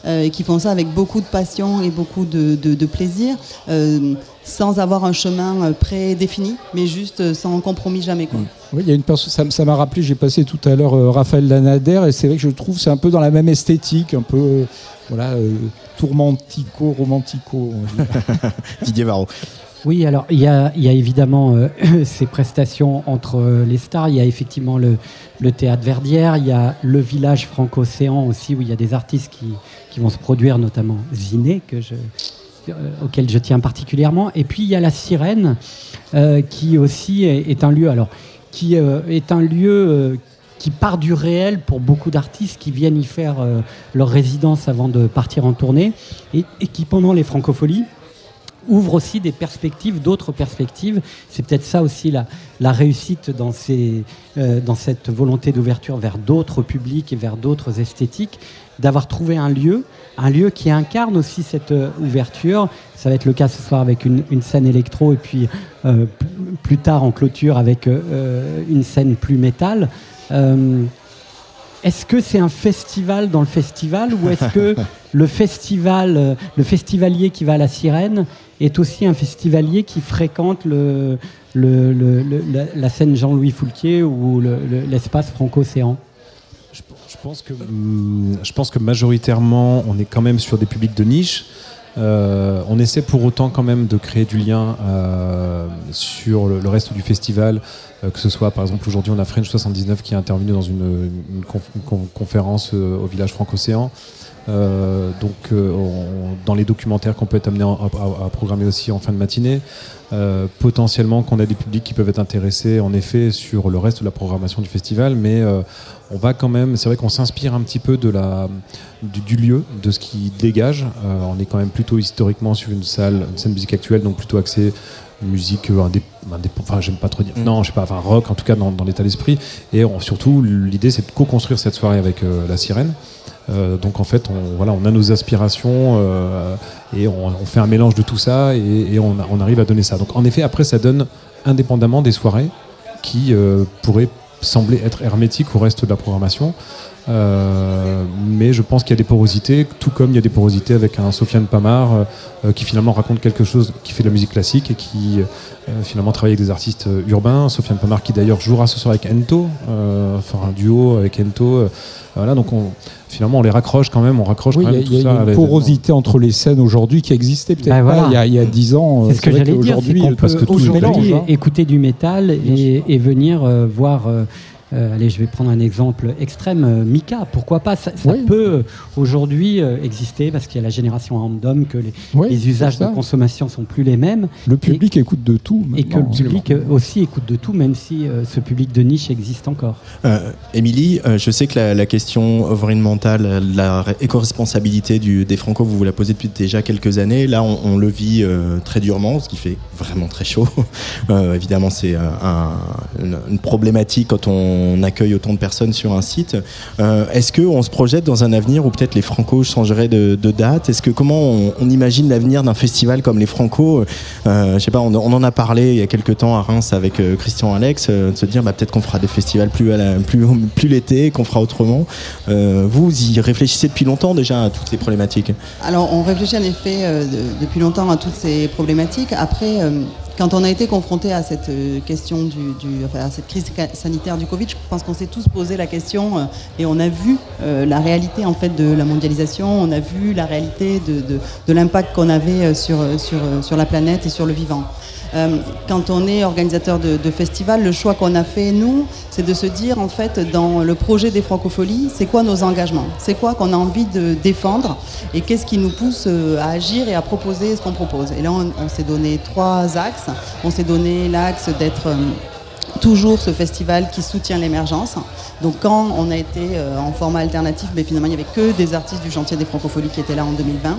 euh, et qui font ça avec beaucoup de passion et beaucoup de, de- de plaisir, euh, sans avoir un chemin prédéfini, mais juste sans compromis jamais. Quoi. Oui, il y a une perso- ça m'a rappelé, j'ai passé tout à l'heure euh, Raphaël Lanader, et c'est vrai que je trouve que c'est un peu dans la même esthétique, un peu euh, voilà, euh, tourmentico, romantico. on va dire. Didier Varro. Oui, alors il y a, évidemment euh, ces prestations entre euh, les stars. Il y a effectivement le, théâtre Verdière, il y a le village franco-océan aussi, où il y a des artistes qui, vont se produire, notamment Ziné, que je, euh, auquel je tiens particulièrement. Et puis il y a la Sirène, qui aussi est, un lieu, alors qui est un lieu qui part du réel pour beaucoup d'artistes qui viennent y faire leur résidence avant de partir en tournée, et, et qui pendant les francopholies ouvre aussi des perspectives, d'autres perspectives. C'est peut-être ça aussi la, la réussite dans, ces, euh, dans cette volonté d'ouverture vers d'autres publics et vers d'autres esthétiques, d'avoir trouvé un lieu, un lieu qui incarne aussi cette euh, ouverture. Ça va être le cas ce soir avec une, une scène électro et puis euh, plus tard en clôture avec une scène plus métal. Est-ce que c'est un festival dans le festival ou est-ce que le festival, le festivalier qui va à la Sirène est aussi un festivalier qui fréquente le, la, scène Jean-Louis Foulquier ou le- le- l'espace franco-océan Je pense que, hum, je pense que majoritairement, on est quand même sur des publics de niche. Euh, on essaie pour autant quand même de créer du lien euh, sur le, reste du festival, euh, que ce soit par exemple aujourd'hui on a French 79 qui est intervenu dans une, une conf- une con- conférence au village franco-océan. Euh, donc euh, on- dans les documentaires qu'on peut être amené en- à, à- à programmer aussi en fin de matinée, euh, potentiellement qu'on a des publics qui peuvent être intéressés en effet sur le reste de la programmation du festival, mais on va quand même, c'est vrai qu'on s'inspire un petit peu de la, du, du lieu, de ce qui dégage. On est quand même plutôt historiquement sur une salle, une scène musique actuelle, donc plutôt axée musique indép- enfin j'aime pas trop dire, non je sais pas, enfin rock en tout cas dans, dans l'état d'esprit. Et on- surtout l'idée c'est de co-construire cette soirée avec la sirène. Euh, donc en fait, on, voilà, on a nos aspirations euh, et on, fait un mélange de tout ça et, on arrive à donner ça. Donc en effet, après, ça donne indépendamment des soirées qui euh, pourraient sembler être hermétiques au reste de la programmation. Euh, mais je pense qu'il y a des porosités, tout comme il y a des porosités avec un Sofiane Pamar euh, euh, qui finalement raconte quelque chose, qui fait de la musique classique et qui euh, finalement travaille avec des artistes euh, urbains. Sofiane Pamar qui d'ailleurs jouera ce soir avec Ento, euh, fera un duo avec Ento. euh, voilà, donc on, finalement on les raccroche quand même, on raccroche Oui, quand il y a, même il y a une porosité entre les scènes aujourd'hui qui existait peut-être Bah, voilà. il y a- il y a dix ans. C'est ce que j'allais dire, qu'aujourd'hui, qu'on euh, parce peut que tout mélange, hein. écouter du métal et, et venir euh, voir. Euh, allez, je vais prendre un exemple extrême, euh, Mika, pourquoi pas Ça, ça Oui. peut euh, aujourd'hui euh, exister parce qu'il y a la génération random, que les, Oui, les usages de consommation sont plus les mêmes Le public écoute de tout. et que le public euh, aussi écoute de tout, même si euh, ce public de niche existe encore. Émilie, euh, je sais que la, la question environnementale, la éco-responsabilité des Franco, vous vous la posez depuis déjà quelques années. Là, on, on le vit euh, très durement, ce qui fait vraiment très chaud. Euh, évidemment, c'est euh, un- une, une problématique quand on accueille autant de personnes sur un site. Euh, Est-ce qu'on se projette dans un avenir où peut-être les Franco changeraient de, date? Est-ce que comment on, on imagine l'avenir d'un festival comme les Franco? Euh, Je sais pas, on, on en a parlé il y a quelques temps à Reims avec euh, Christian Alex, de se dire bah, peut-être qu'on fera des festivals plus, plus, l'été, qu'on fera autrement. Vous y réfléchissez depuis longtemps déjà à toutes ces problématiques? Alors, on réfléchit en effet de- depuis longtemps à toutes ces problématiques. Après, quand on a été confronté à cette euh, question du, enfin, à cette crise sanitaire du Covid, je pense qu'on s'est tous posé la question euh, et on a vu euh, la réalité en fait de la mondialisation. On a vu la réalité de, de- de l'impact qu'on avait sur, sur, sur la planète et sur le vivant. Euh, quand on est organisateur de, de festival, le choix qu'on a fait, nous, c'est de se dire, en fait, dans le projet des francopholies, c'est quoi nos engagements? C'est quoi qu'on a envie de défendre? Et qu'est-ce qui nous pousse euh, à agir et à proposer ce qu'on propose? Et là, on, on s'est donné trois axes. On s'est donné l'axe d'être... euh, toujours ce festival qui soutient l'émergence. Donc quand on a été euh, en format alternatif, mais finalement il n'y avait que des artistes du chantier des francopholies qui étaient là en 2020.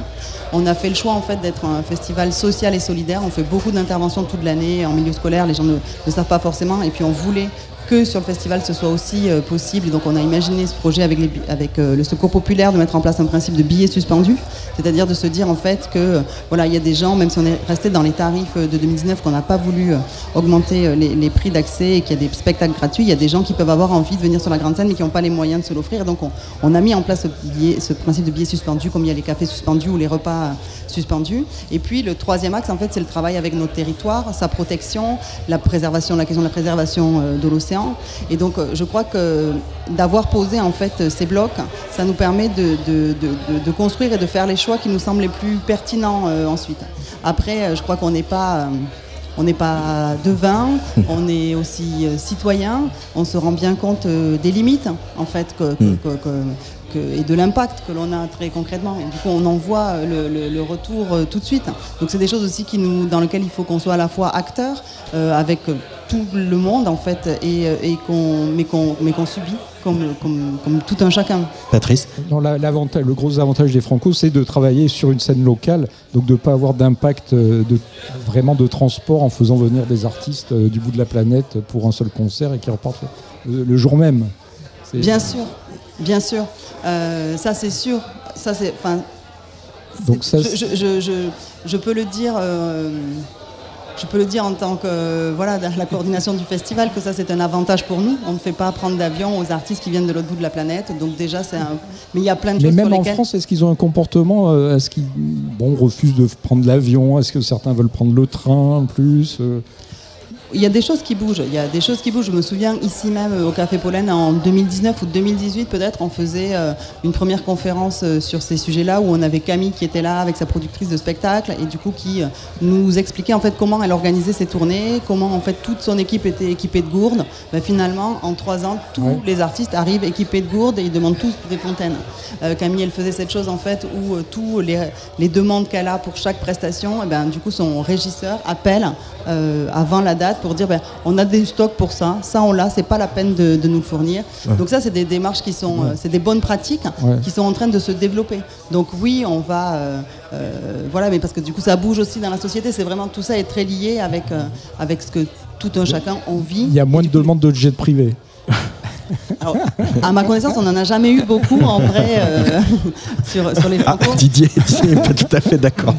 On a fait le choix en fait d'être un festival social et solidaire. On fait beaucoup d'interventions toute l'année en milieu scolaire, les gens ne ne savent pas forcément. Et puis on voulait que sur le festival ce soit aussi euh, possible. Donc on a imaginé ce projet avec, euh, le secours populaire de mettre en place un principe de billets suspendus, c'est-à-dire de se dire en fait que euh, voilà il y a des gens, même si on est resté dans les tarifs de 2019, qu'on n'a pas voulu augmenter les, prix d'accès et qu'il y a des spectacles gratuits, il y a des gens qui peuvent avoir envie de venir sur la grande scène mais qui n'ont pas les moyens de se l'offrir. Donc on, a mis en place ce, billet- ce principe de billets suspendus, comme il y a les cafés suspendus ou les repas suspendus. Et puis le troisième axe en fait c'est le travail avec nos territoires, sa protection, la préservation, la question de la préservation de l'océan. Et donc, euh, je crois que d'avoir posé en fait euh, ces blocs, ça nous permet de, de- de- construire et de faire les choix qui nous semblent les plus pertinents euh, ensuite. Après, je crois qu'on n'est pas. on n'est pas devin, on est aussi euh, citoyen, on se rend bien compte euh, des limites en fait que- que- Mm. que- que- et de l'impact que l'on a très concrètement. Et du coup, on en voit euh, le, le- le retour euh, tout de suite. Donc, c'est des choses aussi qui nous, dans lesquelles il faut qu'on soit à la fois acteur euh, avec tout le monde en fait, et, et qu'on, mais qu'on, mais qu'on subit comme, comme, comme tout un chacun. Patrice Non, l'avantage- le gros avantage des Franco, c'est de travailler sur une scène locale, donc de ne pas avoir d'impact de, vraiment de transport en faisant venir des artistes du bout de la planète pour un seul concert et qui repartent le, le jour même. Bien sûr, bien sûr. Euh, ça, c'est sûr. Ça, c'est, enfin, Donc ça, je, je, je, je- peux le dire. euh, je peux le dire en tant que voilà la coordination du festival que ça c'est un avantage pour nous. On ne fait pas prendre d'avion aux artistes qui viennent de l'autre bout de la planète. Donc déjà c'est un. Mais il y a plein de Mais choses même sur en lesquelles. France, est-ce qu'ils ont un comportement euh, Est-ce qu'ils bon, refusent de prendre l'avion? Est-ce que certains veulent prendre le train plus euh, Il y a des choses qui bougent. Il y a des choses qui bougent. Je me souviens ici même euh, au Café Pollen en 2019 ou 2018 peut-être, on faisait euh, une première conférence euh, sur ces sujets-là où on avait Camille qui était là avec sa productrice de spectacle et du coup qui nous expliquait en fait comment elle organisait ses tournées, comment en fait toute son équipe était équipée de gourdes. Ben, finalement, en trois ans, tous Ouais. les artistes arrivent équipés de gourdes et ils demandent tous des fontaines. Euh, Camille, elle faisait cette chose en fait où euh, tous les, les demandes qu'elle a pour chaque prestation, eh ben, du coup son régisseur appelle euh, avant la date pour dire ben, on a des stocks pour ça, ça on l'a, c'est pas la peine de, de nous fournir. Donc ça c'est des démarches qui sont, euh, c'est des bonnes pratiques Ouais. qui sont en train de se développer. Donc oui, on va, euh, euh, voilà, mais parce que du coup ça bouge aussi dans la société. C'est vraiment tout ça est très lié avec avec ce que tout un chacun on vit. Il y a moins de demandes de jet privé. Alors, à ma connaissance, on n'en a jamais eu beaucoup en vrai euh, sur, sur les Ah, Franco. Didier, Didier n'est pas tout à fait d'accord.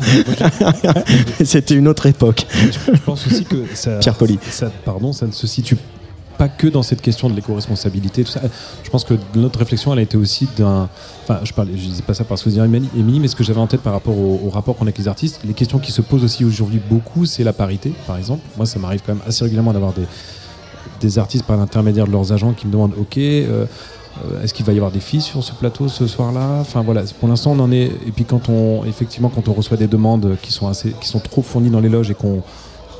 C'était une autre époque. Je pense aussi que ça, Pierre Poli. ça, pardon, ça ne se situe pas que dans cette question de l'éco-responsabilité. Je pense que notre réflexion, elle a été aussi d'un. Enfin, je parlais, je disais pas ça par souvenir Émilie, Émilie, mais ce que j'avais en tête par rapport au, au rapport qu'on a avec les artistes, les questions qui se posent aussi aujourd'hui beaucoup, c'est la parité, par exemple. Moi, ça m'arrive quand même assez régulièrement d'avoir des, des artistes par l'intermédiaire de leurs agents qui me demandent, ok. euh, Est-ce qu'il va y avoir des filles sur ce plateau ce soir-là? Enfin voilà, pour l'instant on en est. Et puis quand on, effectivement, quand on reçoit des demandes qui sont assez, qui sont trop fournies dans les loges et qu'on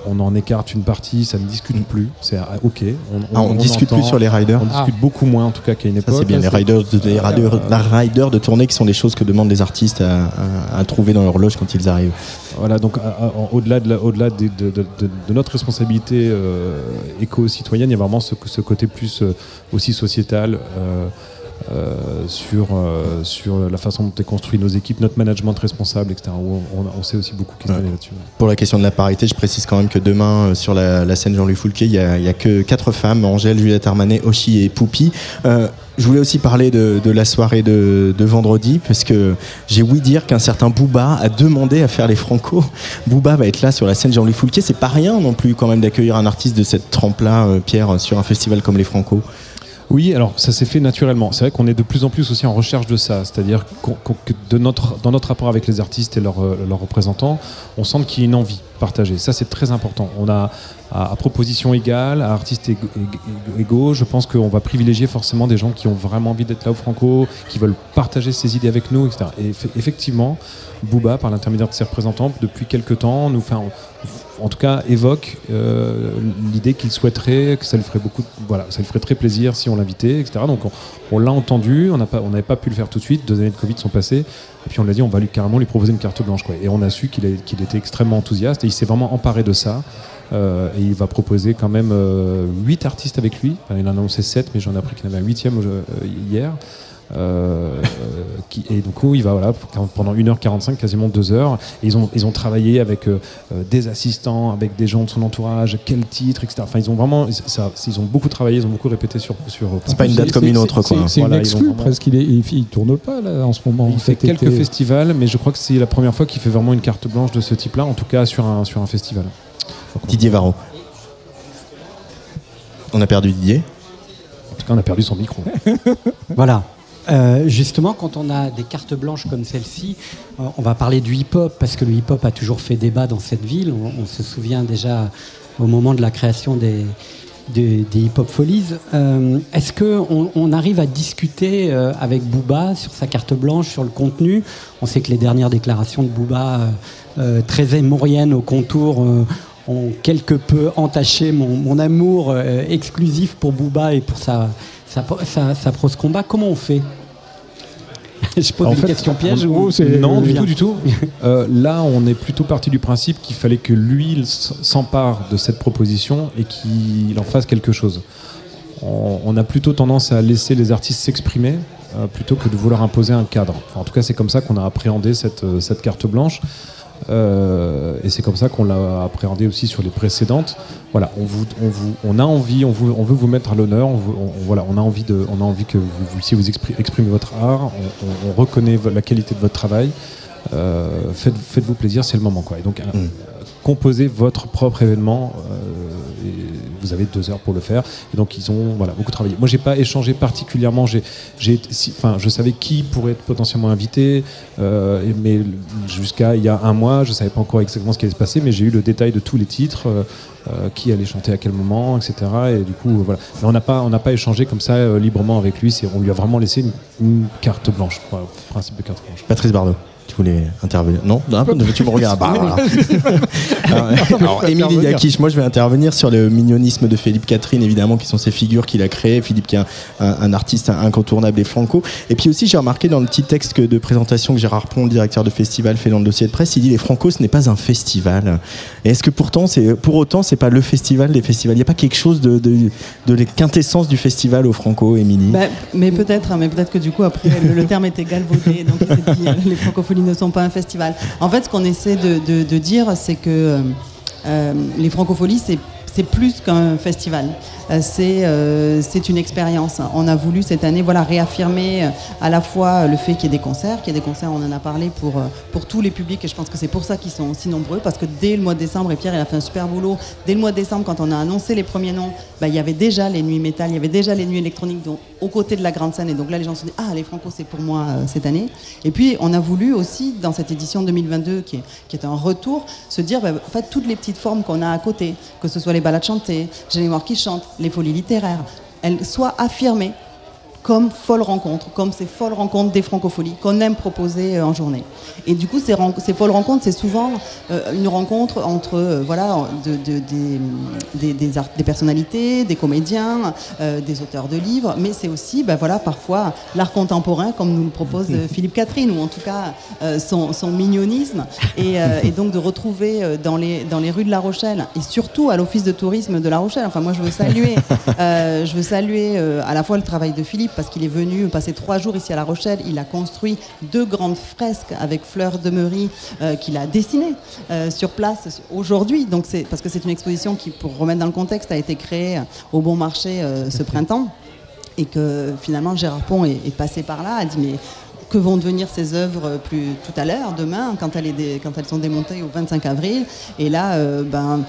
on en écarte une partie, ça ne discute plus. C'est ah, ok. On, Ah, on discute plus sur les riders On discute beaucoup moins en tout cas qu'à une époque. c'est bien, les riders, de, les riders, la riders de tournée qui sont des choses que demandent les artistes à, à- à trouver dans leur loge quand ils arrivent. Voilà, donc au-delà de, la- au-delà de, de- de- de- de notre responsabilité euh, éco-citoyenne, il y a vraiment ce, ce côté plus euh, aussi sociétal euh, euh, sur, euh, sur la façon dont est construit nos équipes, notre management responsable, etc. Où on, on s'est aussi beaucoup questionné Ouais. là-dessus. Pour la question de la parité, je précise quand même que demain, euh, sur la, la scène Jean-Louis Foulquier, il n'y a, a que quatre femmes, Angèle, Juliette Armanet, Oshi et Poupi. Je voulais aussi parler de, de la soirée de, de vendredi, parce que j'ai ouï dire qu'un certain Booba a demandé à faire les Franco. Booba va être là sur la scène Jean-Louis Foulquier. C'est pas rien non plus quand même d'accueillir un artiste de cette trempe-là, Pierre, sur un festival comme les Franco. Oui, alors ça s'est fait naturellement. C'est vrai qu'on est de plus en plus aussi en recherche de ça, c'est-à-dire que dans notre rapport avec les artistes et leurs, euh, leurs représentants, on sent qu'il y a une envie partagée. Ça, c'est très important. On a à, à proposition égale, à artistes égaux, je pense qu'on va privilégier forcément des gens qui ont vraiment envie d'être là au Franco, qui veulent partager ces idées avec nous, etc. Et eff- effectivement, Booba, par l'intermédiaire de ses représentants, depuis quelques temps, nous fait, en, tout cas, évoque euh, l'idée qu'il souhaiterait, que ça lui ferait beaucoup, voilà, ça lui ferait très plaisir si on l'invitait, etc. Donc on, l'a entendu, on n'avait pas pu le faire tout de suite, deux années de Covid sont passées, et puis on l'a dit, on va carrément lui proposer une carte blanche. Et on a su qu'il était extrêmement enthousiaste et il s'est vraiment emparé de ça. Euh, et il va proposer quand même 8 artistes avec lui. Il en a annoncé 7, mais j'en ai appris qu'il en avait un huitième euh, hier. Euh, qui, et du coup, il va voilà, pendant 1h45, quasiment 2 heures. Et ils, ont, ils ont travaillé avec euh, euh, des assistants, avec des gens de son entourage, quel titre, etc. Enfin, ils ont vraiment, ça- ils ont beaucoup travaillé, ils ont beaucoup répété sur. sur C'est pas une date comme une autre, quoi. C'est Voilà, une exclue vraiment- presque. Il, est, il, il tourne pas là en ce moment. Il fait quelques été. festivals, mais je crois que c'est la première fois qu'il fait vraiment une carte blanche de ce type-là, en tout cas sur un, sur un festival. Didier Varro. On a perdu Didier. en tout cas, on a perdu son micro. Voilà. Euh, justement, quand on a des cartes blanches comme celle-ci, euh, on va parler du hip-hop, parce que le hip-hop a toujours fait débat dans cette ville. On, se souvient déjà au moment de la création des, des, hip-hop folies. Euh, Est-ce qu'on on arrive à discuter avec Booba sur sa carte blanche, sur le contenu? On sait que les dernières déclarations de Booba, très émouriennes au contour, ont quelque peu entaché mon, mon amour exclusif pour Booba et pour sa, sa, sa, sa prose combat. Comment on fait Je pose En une fait, question piège ou non, du tout, du tout. Euh, là, on est plutôt parti du principe qu'il fallait que lui s'empare de cette proposition et qu'il en fasse quelque chose. On, on a plutôt tendance à laisser les artistes s'exprimer euh, plutôt que de vouloir imposer un cadre. Enfin, en tout cas, c'est comme ça qu'on a appréhendé cette, euh, cette carte blanche. Euh, et c'est comme ça qu'on l'a appréhendé aussi sur les précédentes. Voilà, on, vous, on, vous, on a envie, on, vous, on veut vous mettre à l'honneur. On, vous- voilà, on a envie de, on a envie que vous puissiez vous expri- exprimer votre art. On, on- on reconnaît la qualité de votre travail. Euh, faites, faites-vous plaisir, c'est le moment, quoi. Et donc, euh, composez votre propre événement. euh, vous avez deux heures pour le faire. Et donc, ils ont voilà, beaucoup travaillé. Moi, j'ai pas échangé particulièrement. J'ai, enfin, je savais qui pourrait être potentiellement invité, euh, mais jusqu'à il y a un mois, je savais pas encore exactement ce qui allait se passer, mais j'ai eu le détail de tous les titres, euh, qui allait chanter à quel moment, etc. Et du coup, voilà. Mais on n'a pas, pas échangé comme ça librement avec lui. On lui a vraiment laissé une, carte blanche, principe de carte blanche. Patrice Bardot, tu voulais intervenir Non Non, Tu me regardes. Bah, voilà. Alors, Émilie Yakish, moi je vais intervenir sur le mignonisme de Philippe Catherine, évidemment, qui sont ces figures qu'il a créées. Philippe qui est un, un- un artiste incontournable et franco. Et puis aussi, j'ai remarqué dans le petit texte que- de présentation que Gérard Pont, le directeur de festival, fait dans le dossier de presse, il dit les Franco, ce n'est pas un festival. Et est-ce que pourtant, c'est pour autant, c'est pas le festival des festivals? Il n'y a pas quelque chose de, de, de la quintessence du festival au Franco, Émilie? Bah, mais peut-être, hein, mais peut-être que du coup après le, le terme était galvaudé, donc il s'est dit, euh, les francophonies ne sont pas un festival. En fait, ce qu'on essaie de, dire, c'est que euh, euh, les francopholies, c'est plus qu'un festival. Euh, c'est euh, c'est une expérience. On a voulu cette année voilà, réaffirmer euh, à la fois le fait qu'il y ait des concerts, qu'il y ait des concerts, on en a parlé pour, pour tous les publics et je pense que c'est pour ça qu'ils sont aussi nombreux parce que dès le mois de décembre, et Pierre il a fait un super boulot, dès le mois de décembre quand on a annoncé les premiers noms, bah, il y avait déjà les nuits métal, il y avait déjà les nuits électroniques donc, aux côtés de la grande scène et donc là les gens se dit ah les Franco c'est pour moi cette année. Et puis on a voulu aussi dans cette édition 2022 qui est, qui est un retour se dire bah, en fait toutes les petites formes qu'on a à côté, que ce soit les balades chantées, morts qui chantent, les folies littéraires, elles soient affirmées comme folles rencontres, comme ces folles rencontres des francopholies qu'on aime proposer euh, en journée. Et du coup, ces, ces folles rencontres, c'est souvent euh, une rencontre entre euh, voilà, de, de, des, des, des, personnalités, des comédiens, des auteurs de livres, mais c'est aussi ben, voilà, parfois l'art contemporain, comme nous le propose Philippe Catherine, ou en tout cas son, son, mignonisme, et, et, donc de retrouver dans les, dans les rues de La Rochelle, et surtout à l'Office de tourisme de La Rochelle, enfin moi je veux saluer, je veux saluer à la fois le travail de Philippe, parce qu'il est venu passer trois jours ici à La Rochelle. Il a construit deux grandes fresques avec Fleur de Meury euh, qu'il a dessinées euh, sur place aujourd'hui. Donc c'est parce que c'est une exposition qui, pour remettre dans le contexte, a été créée au Bon Marché euh, ce printemps et que finalement Gérard Pont est, passé par là, a dit mais que vont devenir ces œuvres plus tout à l'heure, demain, quand, elles quand, elles sont démontées au 25 avril? Et là, ben,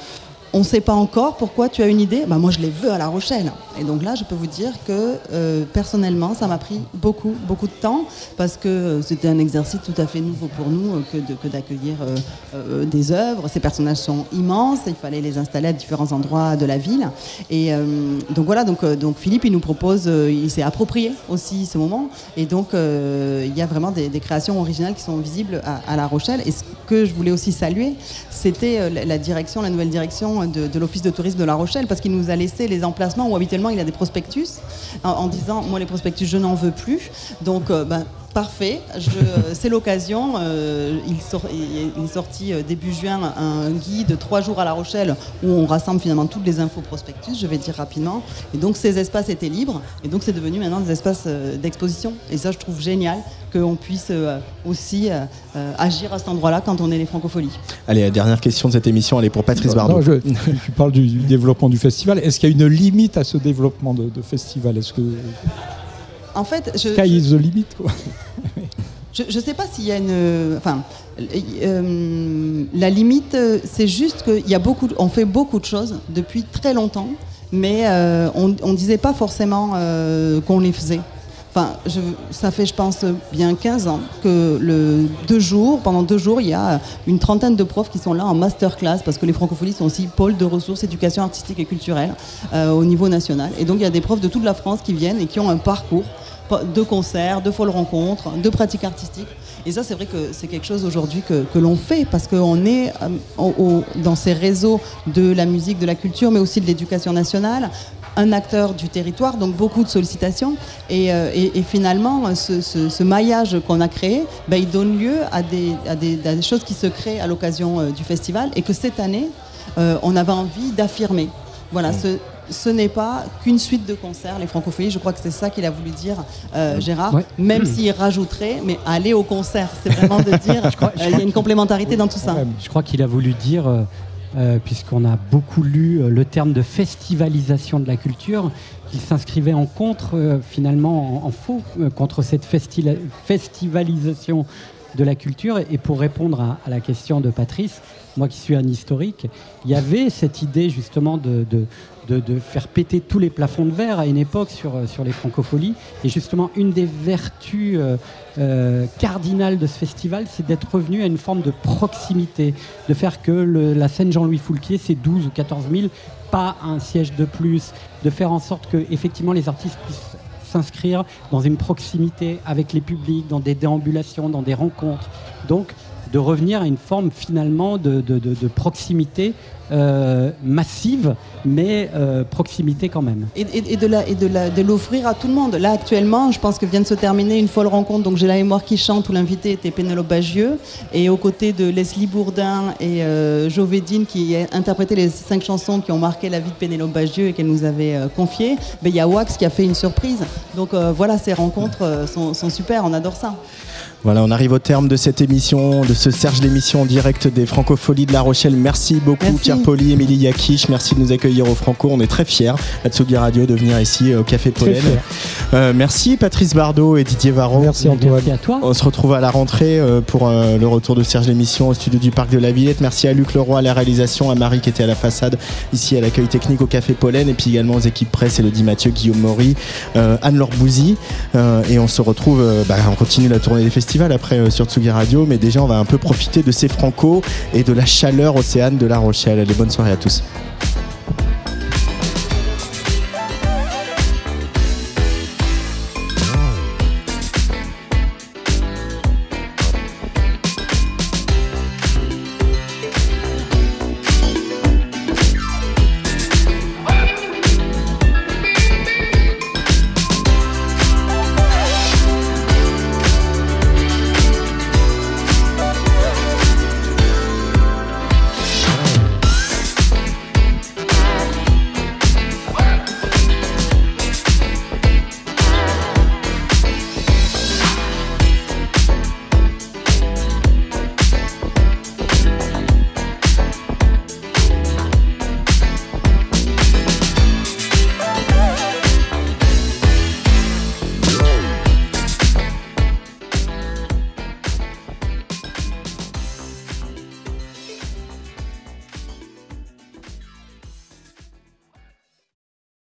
on ne sait pas encore pourquoi tu as une idée. Bah, moi, je les veux à La Rochelle. Et donc là, je peux vous dire que euh, personnellement, ça m'a pris beaucoup, beaucoup de temps parce que euh, c'était un exercice tout à fait nouveau pour nous euh, que, d'accueillir des œuvres. Ces personnages sont immenses. Il fallait les installer à différents endroits de la ville. Et donc voilà. Donc, donc Philippe, il nous propose, il s'est approprié aussi ce moment. Et donc il y a vraiment des, créations originales qui sont visibles à, La Rochelle. Et ce que je voulais aussi saluer, c'était la direction, la nouvelle direction de, l'Office de tourisme de La Rochelle parce qu'il nous a laissé les emplacements où habituellement il a des prospectus en, disant moi les prospectus je n'en veux plus. Donc euh, ben, Parfait, c'est l'occasion. Euh, il, il, est sorti euh, début juin un guide trois jours à La Rochelle où on rassemble finalement toutes les infos prospectus, je vais dire rapidement. Et donc ces espaces étaient libres et donc c'est devenu maintenant des espaces d'exposition. Et ça je trouve génial qu'on puisse euh, aussi euh, euh, agir à cet endroit-là quand on est les francopholies. Allez, la dernière question de cette émission, elle est pour Patrice Bardot. je, tu parles du, développement du festival. Est-ce qu'il y a une limite à ce développement de, festival? Est-ce que en fait, je, Sky is the limit, quoi. Je ne sais pas s'il y a une. Enfin, la limite, c'est juste qu'il y a beaucoup, on fait beaucoup de choses depuis très longtemps, mais on ne disait pas forcément qu'on les faisait. Enfin, ça fait, je pense, bien 15 ans que deux jours, pendant deux jours, il y a une trentaine de profs qui sont là en masterclass parce que les francophonies sont aussi pôle de ressources éducation artistique et culturelle euh, au niveau national. Et donc, il y a des profs de toute la France qui viennent et qui ont un parcours de concerts, de folles rencontres, de pratiques artistiques. Et ça, c'est vrai que c'est quelque chose aujourd'hui que, que l'on fait parce qu'on est euh, dans ces réseaux de la musique, de la culture, mais aussi de l'éducation nationale un acteur du territoire, donc beaucoup de sollicitations. Et, euh, finalement, ce, maillage qu'on a créé, ben, il donne lieu à des, des, choses qui se créent à l'occasion euh, du festival et que cette année, euh, on avait envie d'affirmer. Voilà, mmh. ce, ce n'est pas qu'une suite de concerts, les francophonies. Je crois que c'est ça qu'il a voulu dire, mmh. Gérard. Même s'il rajouterait, mais aller au concert, c'est vraiment de dire, il y a une complémentarité dans tout ça. Je crois qu'il a voulu dire, euh, puisqu'on a beaucoup lu euh, le terme de festivalisation de la culture, qui s'inscrivait en contre, euh, finalement, en, faux, contre cette festivalisation de la culture. Et pour répondre à, la question de Patrice, moi qui suis un historique, il y avait cette idée justement de, de, faire péter tous les plafonds de verre à une époque sur, euh, sur les francopholies. Et justement, une des vertus euh, euh, cardinales de ce festival, c'est d'être revenu à une forme de proximité, de faire que la scène Jean-Louis Foulquier, c'est 12 ou 14 000, pas un siège de plus, de faire en sorte que effectivement les artistes puissent s'inscrire dans une proximité avec les publics, dans des déambulations, dans des rencontres. Donc, de revenir à une forme finalement de, proximité euh, massive, mais euh, proximité quand même. Et, de, l'offrir à tout le monde. Là, actuellement, je pense que vient de se terminer une folle rencontre. Donc, j'ai la mémoire qui chante, où l'invité était Pénélope Bagieux. Et aux côtés de Leslie Bourdin et euh, qui a interprété les cinq chansons qui ont marqué la vie de Pénélope Bagieux et qu'elle nous avait euh, confiées, ben, il y a Wax qui a fait une surprise. Donc, voilà, ces rencontres sont super. On adore ça. Voilà, on arrive au terme de cette émission, de ce Serge l'émission en direct des Francopholies de La Rochelle. Merci beaucoup Merci. Pierre Poli, Émilie Yakish, merci de nous accueillir au Franco. On est très fiers à Tsugi Radio de venir ici euh, au Café Pollen. Euh, merci Patrice Bardot et Didier Varro. Merci Antoine. Merci à toi. On se retrouve à la rentrée euh, pour le retour de Serge l'émission au studio du Parc de la Villette. Merci à Luc Leroy à la réalisation, à Marie qui était à la façade, ici à l'accueil technique au Café Pollen, et puis également aux équipes presse, Elodie Mathieu, Guillaume Maury, euh, Anne-Laure Bouzy. Euh, et on se retrouve, bah, on continue la tournée des festivals après euh, sur Tsugi Radio, mais déjà on va un peu profiter de ces Franco et de la chaleur océane de La Rochelle. Allez, bonne soirée à tous.